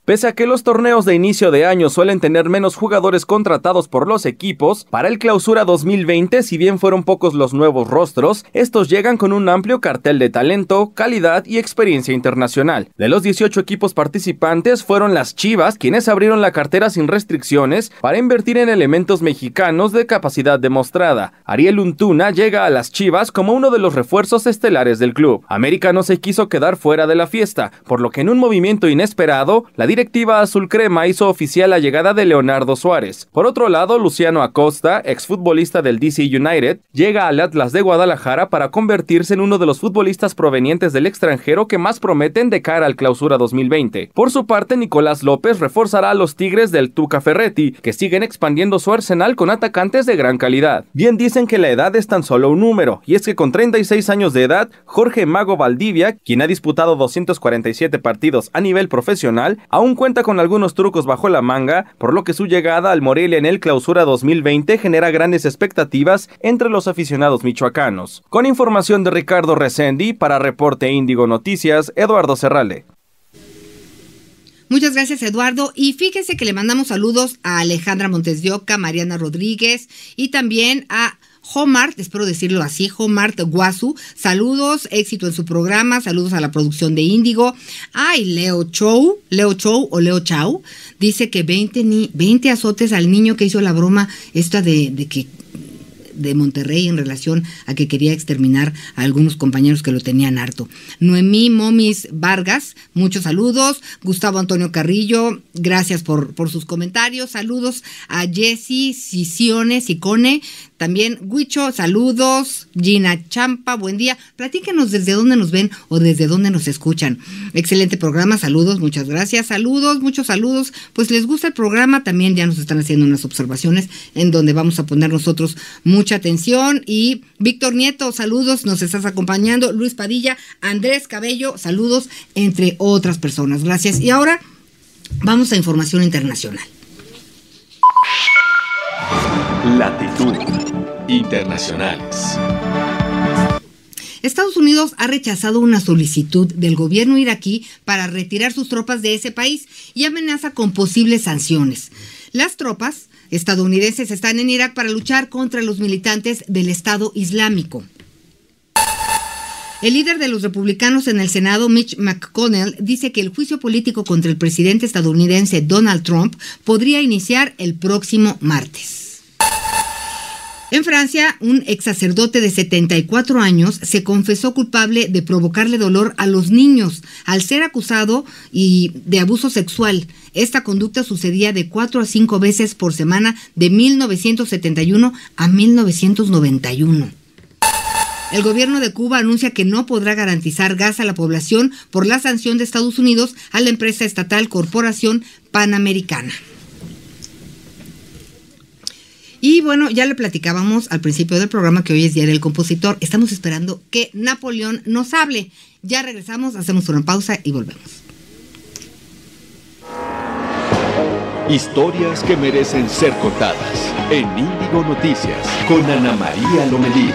Pese a que los torneos de inicio de año suelen tener menos jugadores contratados por los equipos, para el clausura 2020, si bien fueron pocos los nuevos rostros, estos llegan con un amplio cartel de talento, calidad y experiencia internacional. De los 18 equipos participantes fueron las Chivas quienes abrieron la cartera sin restricciones para invertir en elementos mexicanos de capacidad demostrada. Ariel Untuna llega a las Chivas como uno de los refuerzos estelares del club. América no se quiso quedar fuera de la fiesta, por lo que en un movimiento inesperado, la directiva azul crema hizo oficial la llegada de Leonardo Suárez. Por otro lado, Luciano Acosta, exfutbolista del DC United, llega al Atlas de Guadalajara para convertirse en uno de los futbolistas provenientes del extranjero que más prometen de cara al clausura 2020. Por su parte, Nicolás López reforzará a los Tigres del Tuca Ferretti, que siguen expandiendo su arsenal con atacantes de gran calidad. Bien dicen que la edad es tan solo un número, y es que con 36 años de edad, Jorge Mago Valdivia, quien ha disputado 247 partidos a nivel profesional, aún cuenta con algunos trucos bajo la manga, por lo que su llegada al Morelia en el Clausura 2020 genera grandes expectativas entre los aficionados michoacanos. Con información de Ricardo Resendi para Reporte Índigo Noticias, Eduardo Serrale. Muchas gracias, Eduardo. Y fíjese que le mandamos saludos a Alejandra Montes Mariana Rodríguez y también a Homart, espero decirlo así, Homart Guasu. Saludos, éxito en su programa, saludos a la producción de Índigo. Ay, Leo Chow, Leo Chow o Leo Chau, dice que 20, ni, 20 azotes al niño que hizo la broma esta de, de que de Monterrey en relación a que quería exterminar a algunos compañeros que lo tenían harto. Noemí Momis Vargas, muchos saludos. Gustavo Antonio Carrillo, gracias por, por sus comentarios. Saludos a Jessy, Sisiones, Cone. También Huicho, saludos. Gina Champa, buen día. Platíquenos desde dónde nos ven o desde dónde nos escuchan. Excelente programa, saludos, muchas gracias. Saludos, muchos saludos. Pues les gusta el programa, también ya nos están haciendo unas observaciones en donde vamos a poner nosotros mucha atención. Y Víctor Nieto, saludos, nos estás acompañando. Luis Padilla, Andrés Cabello, saludos, entre otras personas. Gracias. Y ahora vamos a información internacional. Latitud Internacionales. Estados Unidos ha rechazado una solicitud del gobierno iraquí para retirar sus tropas de ese país y amenaza con posibles sanciones. Las tropas estadounidenses están en Irak para luchar contra los militantes del Estado Islámico. El líder de los republicanos en el Senado, Mitch McConnell, dice que el juicio político contra el presidente estadounidense Donald Trump podría iniciar el próximo martes. En Francia, un ex sacerdote de 74 años se confesó culpable de provocarle dolor a los niños al ser acusado y de abuso sexual. Esta conducta sucedía de 4 a 5 veces por semana de 1971 a 1991. El gobierno de Cuba anuncia que no podrá garantizar gas a la población por la sanción de Estados Unidos a la empresa estatal Corporación Panamericana. Y bueno, ya le platicábamos al principio del programa que hoy es Día del Compositor. Estamos esperando que Napoleón nos hable. Ya regresamos, hacemos una pausa y volvemos. Historias que merecen ser contadas en Índigo Noticias con Ana María Lomelí.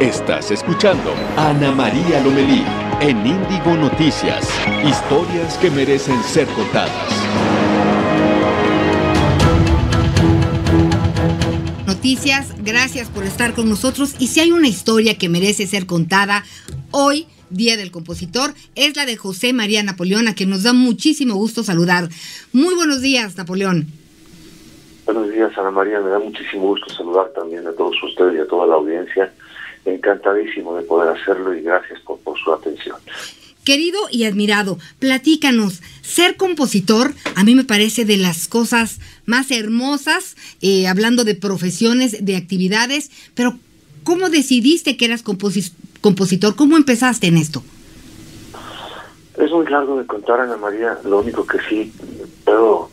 Estás escuchando Ana María Lomelí en Índigo Noticias. Historias que merecen ser contadas. Noticias, gracias por estar con nosotros. Y si hay una historia que merece ser contada hoy, Día del Compositor, es la de José María Napoleón, a quien nos da muchísimo gusto saludar. Muy buenos días, Napoleón. Buenos días, Ana María. Me da muchísimo gusto saludar también a todos ustedes y a toda la audiencia encantadísimo de poder hacerlo y gracias por, su atención. Querido y admirado, platícanos, ser compositor a mí me parece de las cosas más hermosas, eh, hablando de profesiones, de actividades, pero ¿cómo decidiste que eras compositor? ¿Cómo empezaste en esto? Es muy largo de contar, Ana María, lo único que sí puedo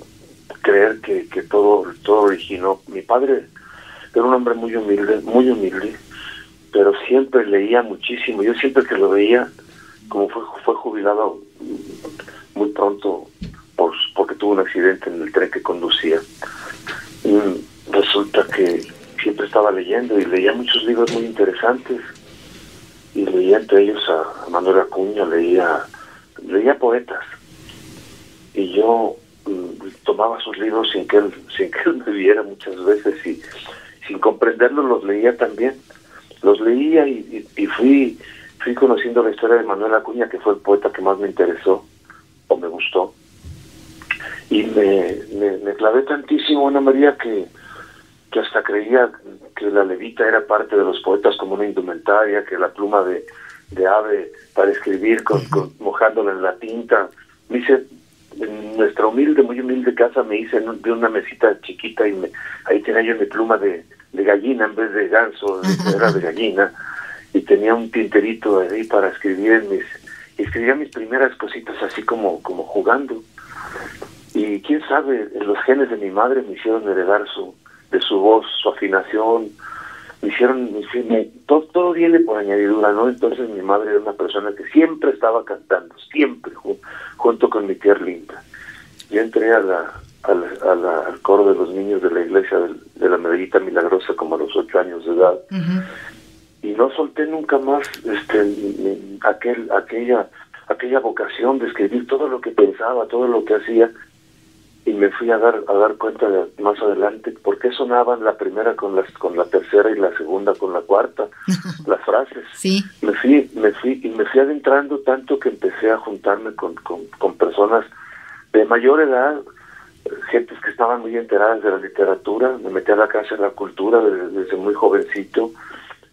creer que, que todo, todo originó. Mi padre era un hombre muy humilde, muy humilde, pero siempre leía muchísimo. Yo siempre que lo veía, como fue, fue jubilado muy pronto por, porque tuvo un accidente en el tren que conducía, resulta que siempre estaba leyendo y leía muchos libros muy interesantes. Y leía entre ellos a Manuel Acuña, leía, leía poetas. Y yo mm, tomaba sus libros sin que él, [LAUGHS] sin que él me viera muchas veces y sin comprenderlo los leía también los leía y, fui, fui conociendo la historia de Manuel Acuña, que fue el poeta que más me interesó o me gustó. Y me, me, clavé tantísimo, Ana María, que, que hasta creía que la levita era parte de los poetas como una indumentaria, que la pluma de, de ave para escribir con, mojándola en la tinta. Me hice, en nuestra humilde, muy humilde casa, me hice de una mesita chiquita y me, ahí tenía yo mi pluma de, de gallina en vez de ganso, era de gallina, y tenía un tinterito ahí para escribir en mis, escribía mis primeras cositas así como, como jugando. Y quién sabe, los genes de mi madre me hicieron heredar su, de su voz, su afinación, me hicieron, me, todo, todo viene por añadidura, ¿no? Entonces mi madre era una persona que siempre estaba cantando, siempre, junto con mi tía Linda. Yo entré a la, al, coro de los niños de la iglesia de, la Medellita Milagrosa como a los ocho años de edad. Y no solté nunca más este aquel aquella aquella vocación de escribir todo lo que pensaba, todo lo que hacía y me fui a dar a dar cuenta de, más adelante por qué sonaban la primera con las con la tercera y la segunda con la cuarta [LAUGHS] las frases. Sí. Me fui me fui y me fui adentrando tanto que empecé a juntarme con, con, con personas de mayor edad gentes que estaban muy enteradas de la literatura, me metí a la casa de la cultura desde, muy jovencito,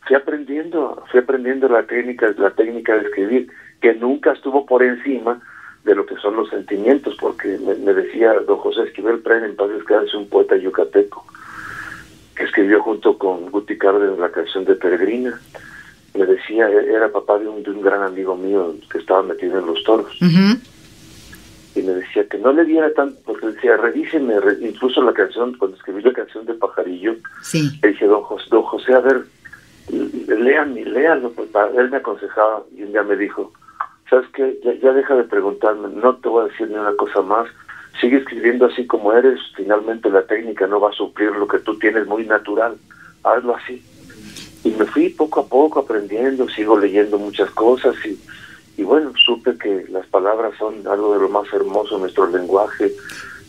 fui aprendiendo, fui aprendiendo la técnica, la técnica de escribir, que nunca estuvo por encima de lo que son los sentimientos, porque me, decía don José Esquivel Pren, en paz descanse, un poeta yucateco, que escribió junto con Guti Cárdenas la canción de Peregrina. Me decía, e-, era papá de un, de un gran amigo mío que estaba metido en los toros y me decía que no le diera tanto, porque decía, revíseme, incluso la canción, cuando escribí la canción de Pajarillo, le dije, don José, don José, a ver, lean y léanlo, pues, él me aconsejaba y un día me dijo, ¿sabes qué? Ya, ya, deja de preguntarme, no te voy a decir ni una cosa más, sigue escribiendo así como eres, finalmente la técnica no va a suplir lo que tú tienes muy natural, hazlo así. Y me fui poco a poco aprendiendo, sigo leyendo muchas cosas y y bueno, supe que las palabras son algo de lo más hermoso en nuestro lenguaje,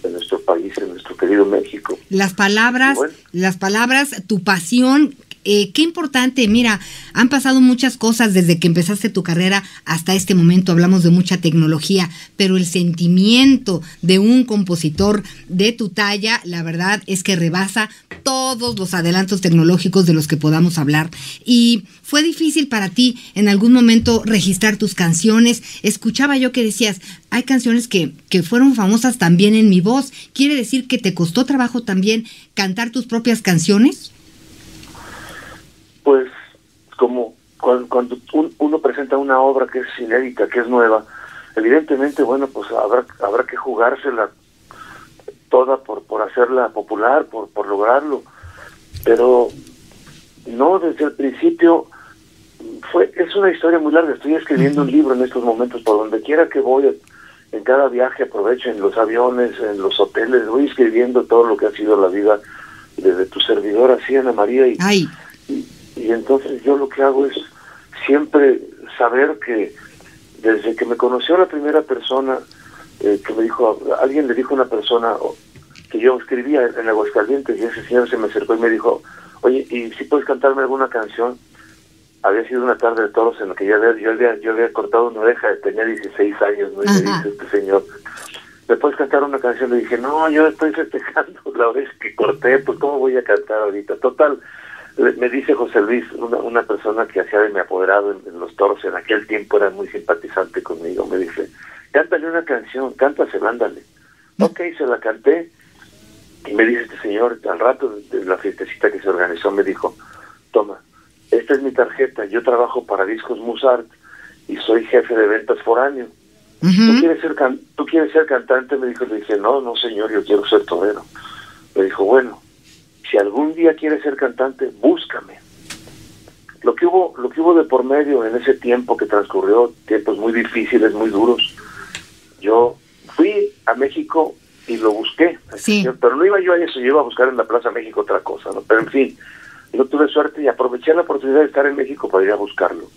en nuestro país, en nuestro querido México. Las palabras, las palabras, tu pasión, eh, qué importante, mira, han pasado muchas cosas desde que empezaste tu carrera hasta este momento, hablamos de mucha tecnología, pero el sentimiento de un compositor de tu talla, la verdad es que rebasa todos los adelantos tecnológicos de los que podamos hablar. Y fue difícil para ti en algún momento registrar tus canciones. Escuchaba yo que decías, hay canciones que, que fueron famosas también en mi voz. ¿Quiere decir que te costó trabajo también cantar tus propias canciones? Pues como cuando, uno presenta una obra que es inédita, que es nueva, evidentemente, bueno, pues habrá, habrá que jugársela toda por, por hacerla popular, por, por lograrlo. Pero no desde el principio fue es una historia muy larga. Estoy escribiendo un libro en estos momentos, por donde quiera que voy, en cada viaje aprovecho en los aviones, en los hoteles, voy escribiendo todo lo que ha sido la vida desde tu servidora, así Ana María, y, y y entonces yo lo que hago es siempre saber que desde que me conoció la primera persona eh, que me dijo, alguien le dijo a una persona que yo escribía en Aguascalientes y ese señor se me acercó y me dijo, oye, ¿y si puedes cantarme alguna canción? Había sido una tarde de toros en la que yo había, yo había, yo había cortado una oreja, tenía 16 años, ¿no? Y me dice este señor, ¿me puedes cantar una canción? Le dije, no, yo estoy festejando [LAUGHS] la oreja que corté, pues ¿cómo voy a cantar ahorita? Total, me dice José Luis, una, una persona que hacía de mi apoderado en, los toros, en aquel tiempo era muy simpatizante conmigo, me dice, cántale una canción, cántasela, ándale. Ok, se la canté, y me dice este señor, al rato de la fiestecita que se organizó, me dijo, toma, esta es mi tarjeta, yo trabajo para Discos Musart y soy jefe de ventas foráneo. ¿Tú, quieres ser ¿Tú quieres ser cantante? Me dijo, le dije, no, no señor, yo quiero ser torero. Me dijo, bueno, si algún día quieres ser cantante, búscame. Lo que hubo, lo que hubo de por medio en ese tiempo que transcurrió, tiempos muy difíciles, muy duros, yo fui a México y lo busqué, pero no iba yo a eso, yo iba a buscar en la Plaza México otra cosa, ¿no? Pero en fin, no tuve suerte y aproveché la oportunidad de estar en México para ir a buscarlo.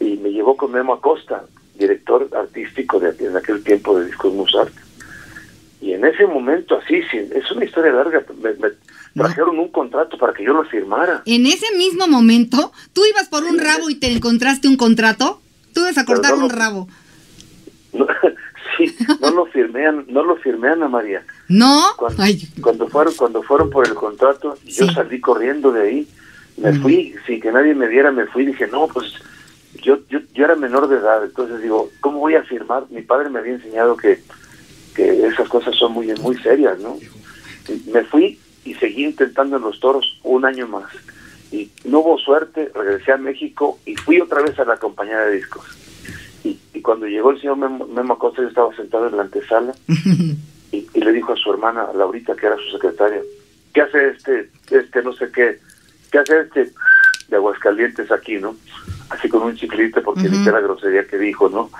Y me llevó con Memo Acosta, director artístico de en aquel tiempo de Discos Musart. Y en ese momento, así, es una historia larga, me, trajeron un contrato para que yo lo firmara. En ese mismo momento, tú ibas por un rabo y te encontraste un contrato, tú ibas a cortar un rabo. [LAUGHS] sí, no lo firmé, no lo firmé Ana María. No. Cuando, fueron, cuando fueron por el contrato, yo salí corriendo de ahí, me fui sin que nadie me viera, me fui y dije no, pues yo, yo yo era menor de edad, entonces digo, ¿cómo voy a firmar? Mi padre me había enseñado que que esas cosas son muy muy serias, ¿no? me fui y seguí intentando en los toros un año más. Y no hubo suerte, regresé a México y fui otra vez a la compañía de discos. Y, cuando llegó el señor Memo, Acosta, yo estaba sentado en la antesala [LAUGHS] y, le dijo a su hermana, Laurita, que era su secretaria, ¿qué hace este, este no sé qué, qué hace este de Aguascalientes aquí, ¿no? Así con un chiclito porque uh la grosería que dijo, ¿no?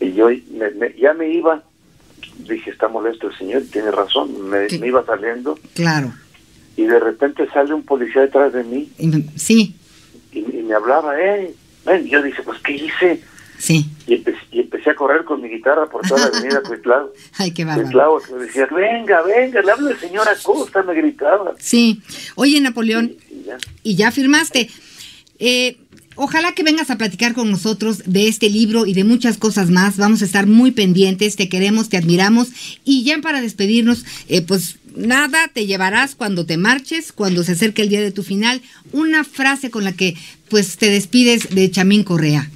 Y yo ya me iba dije, está molesto el señor, tiene razón, me, iba saliendo. Claro. Y de repente sale un policía detrás de mí. Sí. Y, me hablaba, eh, ven, yo dije, pues, ¿qué hice? Sí. Y, empecé a correr con mi guitarra por toda la avenida [LAUGHS] Cuitlao. Ay, qué bárbaro. me decía, venga, venga, le hablo al señor Acosta, me gritaba. Sí. Oye, Napoleón, y, ya. y ya firmaste. Eh, Ojalá que vengas a platicar con nosotros de este libro y de muchas cosas más. Vamos a estar muy pendientes, te queremos, te admiramos. Y ya para despedirnos, eh, pues nada, te llevarás cuando te marches, cuando se acerque el día de tu final, una frase con la que pues te despides de Chamín Correa.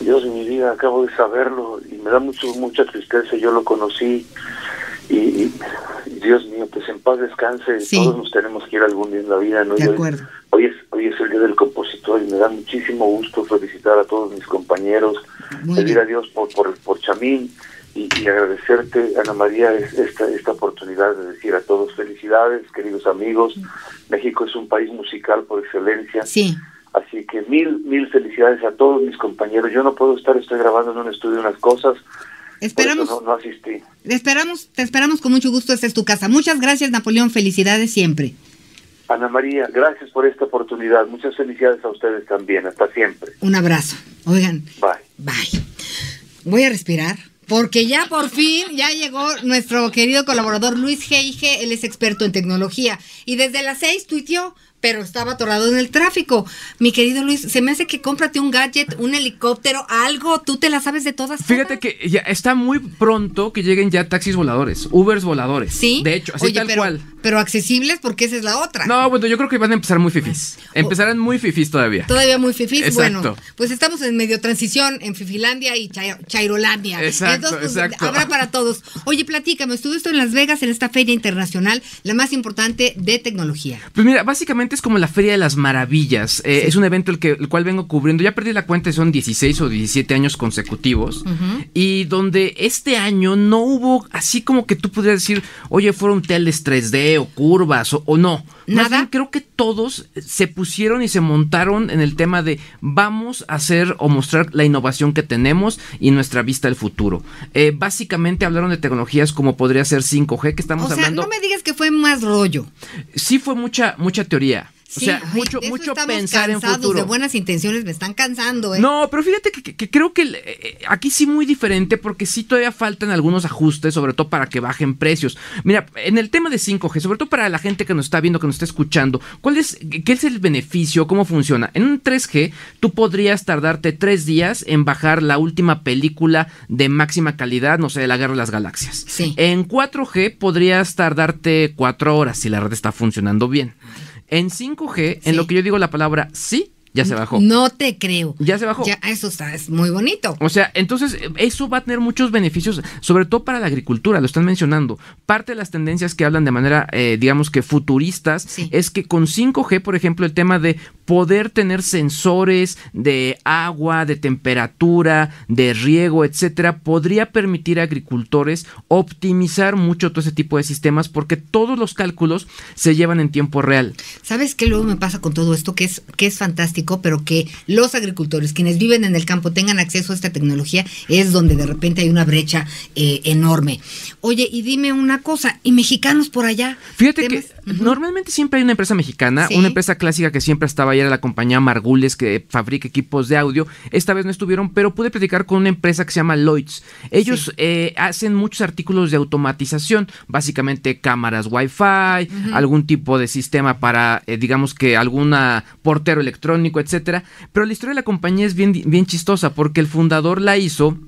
Dios mi vida, acabo de saberlo y me da mucho, mucha tristeza. Yo lo conocí y, Dios mío, pues en paz descanse. Todos nos tenemos que ir algún día en la vida, ¿no? De acuerdo. Hoy es, hoy es el día del compositor y me da muchísimo gusto felicitar a todos mis compañeros, pedir a Dios por, por, por Chamín y, agradecerte, Ana María, esta, esta oportunidad de decir a todos felicidades, queridos amigos. México es un país musical por excelencia. Sí. Así que mil, mil felicidades a todos mis compañeros. Yo no puedo estar, estoy grabando en un estudio unas cosas. Esperamos, no, no, asistí. Esperamos, te esperamos con mucho gusto. Esta es tu casa. Muchas gracias, Napoleón. Felicidades siempre. Ana María, gracias por esta oportunidad. Muchas felicidades a ustedes también. Hasta siempre. Un abrazo. Oigan. Bye. Bye. Voy a respirar. Porque ya por fin ya llegó nuestro querido colaborador Luis Geige, él es experto en tecnología y desde las seis tuiteó pero estaba atorado en el tráfico. Mi querido Luis, se me hace que cómprate un gadget, un helicóptero, algo, tú te la sabes de todas. Fíjate que ya está muy pronto que lleguen ya taxis voladores, Ubers voladores. Sí. De hecho, así tal cual. Pero accesibles porque esa es la otra. No, bueno, yo creo que van a empezar muy fifís. Empezarán muy fifís todavía. Todavía muy fifís. Bueno, pues estamos en medio transición en Fifilandia y Chairolandia. Exacto, Entonces, pues, exacto. Habrá para todos. Oye, platícame, estuve esto en Las Vegas en esta feria internacional, la más importante de tecnología. Pues mira, básicamente es como la Feria de las Maravillas. Eh, es un evento el, que, el cual vengo cubriendo. Ya perdí la cuenta, son 16 o 17 años consecutivos. Y donde este año no hubo así como que tú pudieras decir, oye, fueron teles 3D o curvas o, no. Nada. creo que todos se pusieron y se montaron en el tema de vamos a hacer o mostrar la innovación que tenemos y nuestra vista al futuro. Eh, básicamente hablaron de tecnologías como podría ser 5G, que estamos o sea, hablando. No me digas que fue más rollo. Sí, fue mucha, mucha teoría. O sea, mucho, mucho pensar en futuro. de buenas intenciones me están cansando, ¿eh? No, pero fíjate que, creo que eh, aquí sí muy diferente porque sí todavía faltan algunos ajustes, sobre todo para que bajen precios. Mira, en el tema de 5G, sobre todo para la gente que nos está viendo, que nos está escuchando, ¿cuál es, qué es el beneficio? ¿Cómo funciona? En un 3G, tú podrías tardarte tres días en bajar la última película de máxima calidad, no sé, de la Guerra de las Galaxias. Sí. En 4G podrías tardarte cuatro horas si la red está funcionando bien. En 5G, en lo que yo digo la palabra sí, ya se bajó. No te creo. Ya se bajó. Ya, eso está, es muy bonito. O sea, entonces eso va a tener muchos beneficios, sobre todo para la agricultura, lo están mencionando. Parte de las tendencias que hablan de manera, eh, digamos que futuristas, es que con 5G, por ejemplo, el tema de poder tener sensores de agua, de temperatura, de riego, etcétera, podría permitir a agricultores optimizar mucho todo ese tipo de sistemas porque todos los cálculos se llevan en tiempo real. ¿Sabes qué luego me pasa con todo esto? Que es, que es fantástico pero que los agricultores, quienes viven en el campo, tengan acceso a esta tecnología, es donde de repente hay una brecha eh, enorme. Oye, y dime una cosa, ¿y mexicanos por allá? Fíjate que normalmente siempre hay una empresa mexicana, una empresa clásica que siempre estaba ahí, era la compañía Margules, que fabrica equipos de audio. Esta vez no estuvieron, pero pude platicar con una empresa que se llama Lloyds. Ellos eh, hacen muchos artículos de automatización, básicamente cámaras Wi-Fi, algún tipo de sistema para, eh, digamos que alguna portero electrónico, etcétera. Pero la historia de la compañía es bien, bien chistosa porque el fundador la hizo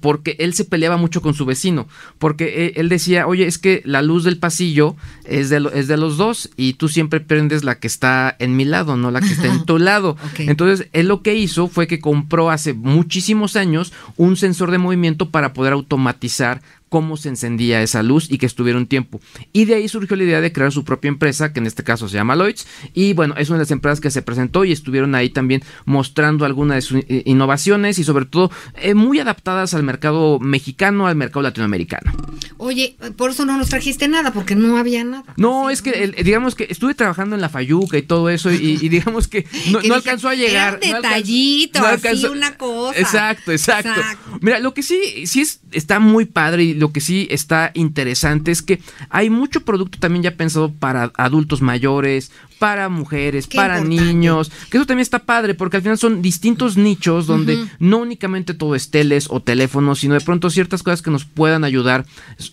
porque él se peleaba mucho con su vecino, porque eh, él decía, oye, es que la luz del pasillo es de, es de los dos y tú siempre prendes la que está en mi lado, no la que está en [LAUGHS] tu lado. Entonces, él lo que hizo fue que compró hace muchísimos años un sensor de movimiento para poder automatizar cómo se encendía esa luz y que estuviera un tiempo. Y de ahí surgió la idea de crear su propia empresa, que en este caso se llama Lloyds. Y bueno, es una de las empresas que se presentó y estuvieron ahí también mostrando algunas de sus eh, innovaciones y sobre todo eh, muy adaptadas al mercado mexicano, al mercado latinoamericano. Oye, por eso no nos trajiste nada, porque no había nada. No, es que digamos que estuve trabajando en la Fayuca y todo eso y, digamos que [LAUGHS] no, alcanzó a llegar. Era detallito, no así una cosa. Exacto, exacto, Mira, lo que sí, sí es, está muy padre y lo que sí está interesante es que hay mucho producto también ya pensado para adultos mayores, para mujeres, para niños, que eso también está padre porque al final son distintos nichos donde no únicamente todo es teles o teléfonos, sino de pronto ciertas cosas que nos puedan ayudar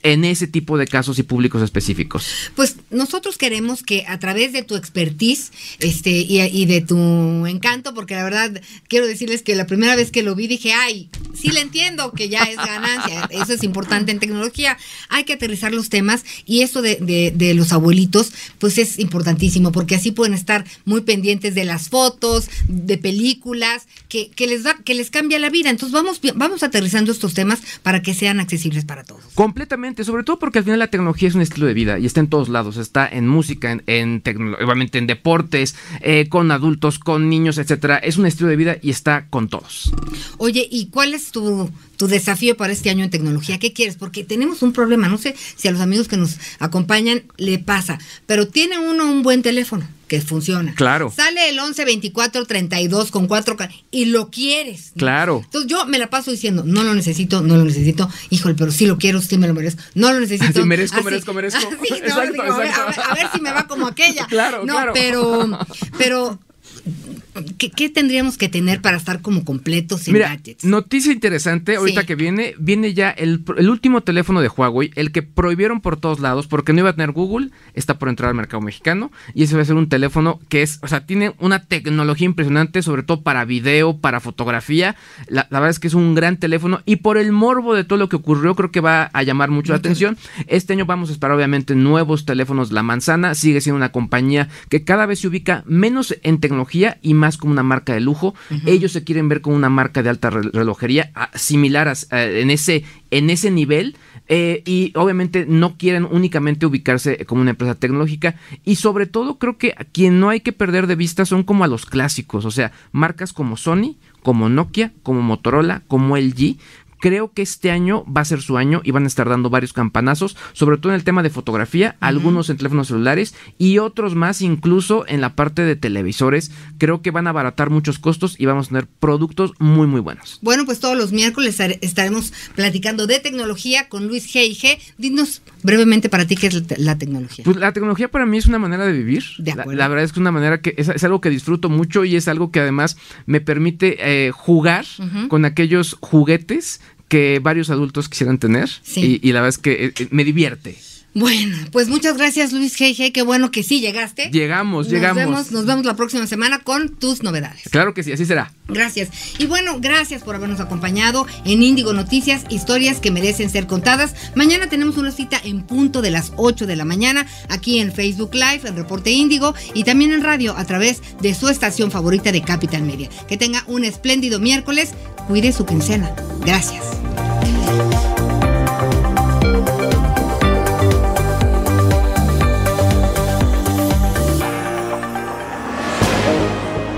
en ese tipo de casos y públicos específicos. Pues nosotros queremos que a través de tu expertise este, y, de tu encanto, porque la verdad quiero decirles que la primera vez que lo vi dije, ay, sí le entiendo que ya es ganancia, [LAUGHS] eso es importante en tecnología, hay que aterrizar los temas y eso de, de, de los abuelitos, pues es importantísimo porque así pueden estar muy pendientes de las fotos, de películas, que, les da, que les cambia la vida. Entonces vamos, vamos aterrizando estos temas para que sean accesibles para todos. Completamente, sobre todo porque al final la tecnología es un estilo de vida y está en todos lados, está en música, en, en obviamente en deportes, eh, con adultos, con niños, etcétera. Es un estilo de vida y está con todos. Oye, ¿y cuál es tu, tu desafío para este año en tecnología? ¿Qué quieres? Porque tenemos un problema, no sé si a los amigos que nos acompañan le pasa, pero tiene uno un buen teléfono que funciona. Claro. Sale el 11 24 32 con 4 y lo quieres. Claro. Entonces yo me la paso diciendo, no lo necesito, no lo necesito. Híjole, pero sí lo quiero, sí me lo merezco. No lo necesito. [LAUGHS] Sí, merezco, merezco, [LAUGHS] merezco. [LAUGHS] exacto, A, ver, a, ver, si me va como aquella. Claro, no, claro. pero pero ¿Qué, tendríamos que tener para estar como completos sin Mira, Noticia interesante, ahorita que viene, viene ya el, último teléfono de Huawei, el que prohibieron por todos lados porque no iba a tener Google, está por entrar al mercado mexicano y ese va a ser un teléfono que es, o sea, tiene una tecnología impresionante, sobre todo para video, para fotografía. La, verdad es que es un gran teléfono y por el morbo de todo lo que ocurrió, creo que va a llamar mucho la atención. Este año vamos a esperar, obviamente, nuevos teléfonos. La manzana sigue siendo una compañía que cada vez se ubica menos en tecnología y más como una marca de lujo. Ellos se quieren ver como una marca de alta relojería, similar a, en, ese, en ese nivel. Eh, y obviamente no quieren únicamente ubicarse como una empresa tecnológica. Y sobre todo creo que a quien no hay que perder de vista son como a los clásicos. O sea, marcas como Sony, como Nokia, como Motorola, como LG, creo que este año va a ser su año y van a estar dando varios campanazos, sobre todo en el tema de fotografía, algunos en teléfonos celulares y otros más incluso en la parte de televisores. Creo que van a abaratar muchos costos y vamos a tener productos muy muy buenos. Bueno, pues todos los miércoles estaremos platicando de tecnología con Luis G. y G. Dinos brevemente para ti qué es la tecnología. Pues la tecnología para mí es una manera de vivir. la, verdad es que es una manera que es, algo que disfruto mucho y es algo que además me permite eh, jugar con aquellos juguetes que varios adultos quisieran tener. Y, y, la verdad es que eh, me divierte. Bueno, pues muchas gracias Luis G.G. Qué bueno que sí llegaste. Llegamos, llegamos. Vemos, nos vemos la próxima semana con tus novedades. Claro que sí, así será. Gracias. Y bueno, gracias por habernos acompañado en Índigo Noticias, historias que merecen ser contadas. Mañana tenemos una cita en punto de las 8 de la mañana aquí en Facebook Live, en Reporte Índigo y también en radio a través de su estación favorita de Capital Media. Que tenga un espléndido miércoles. Cuide su quincena. Gracias.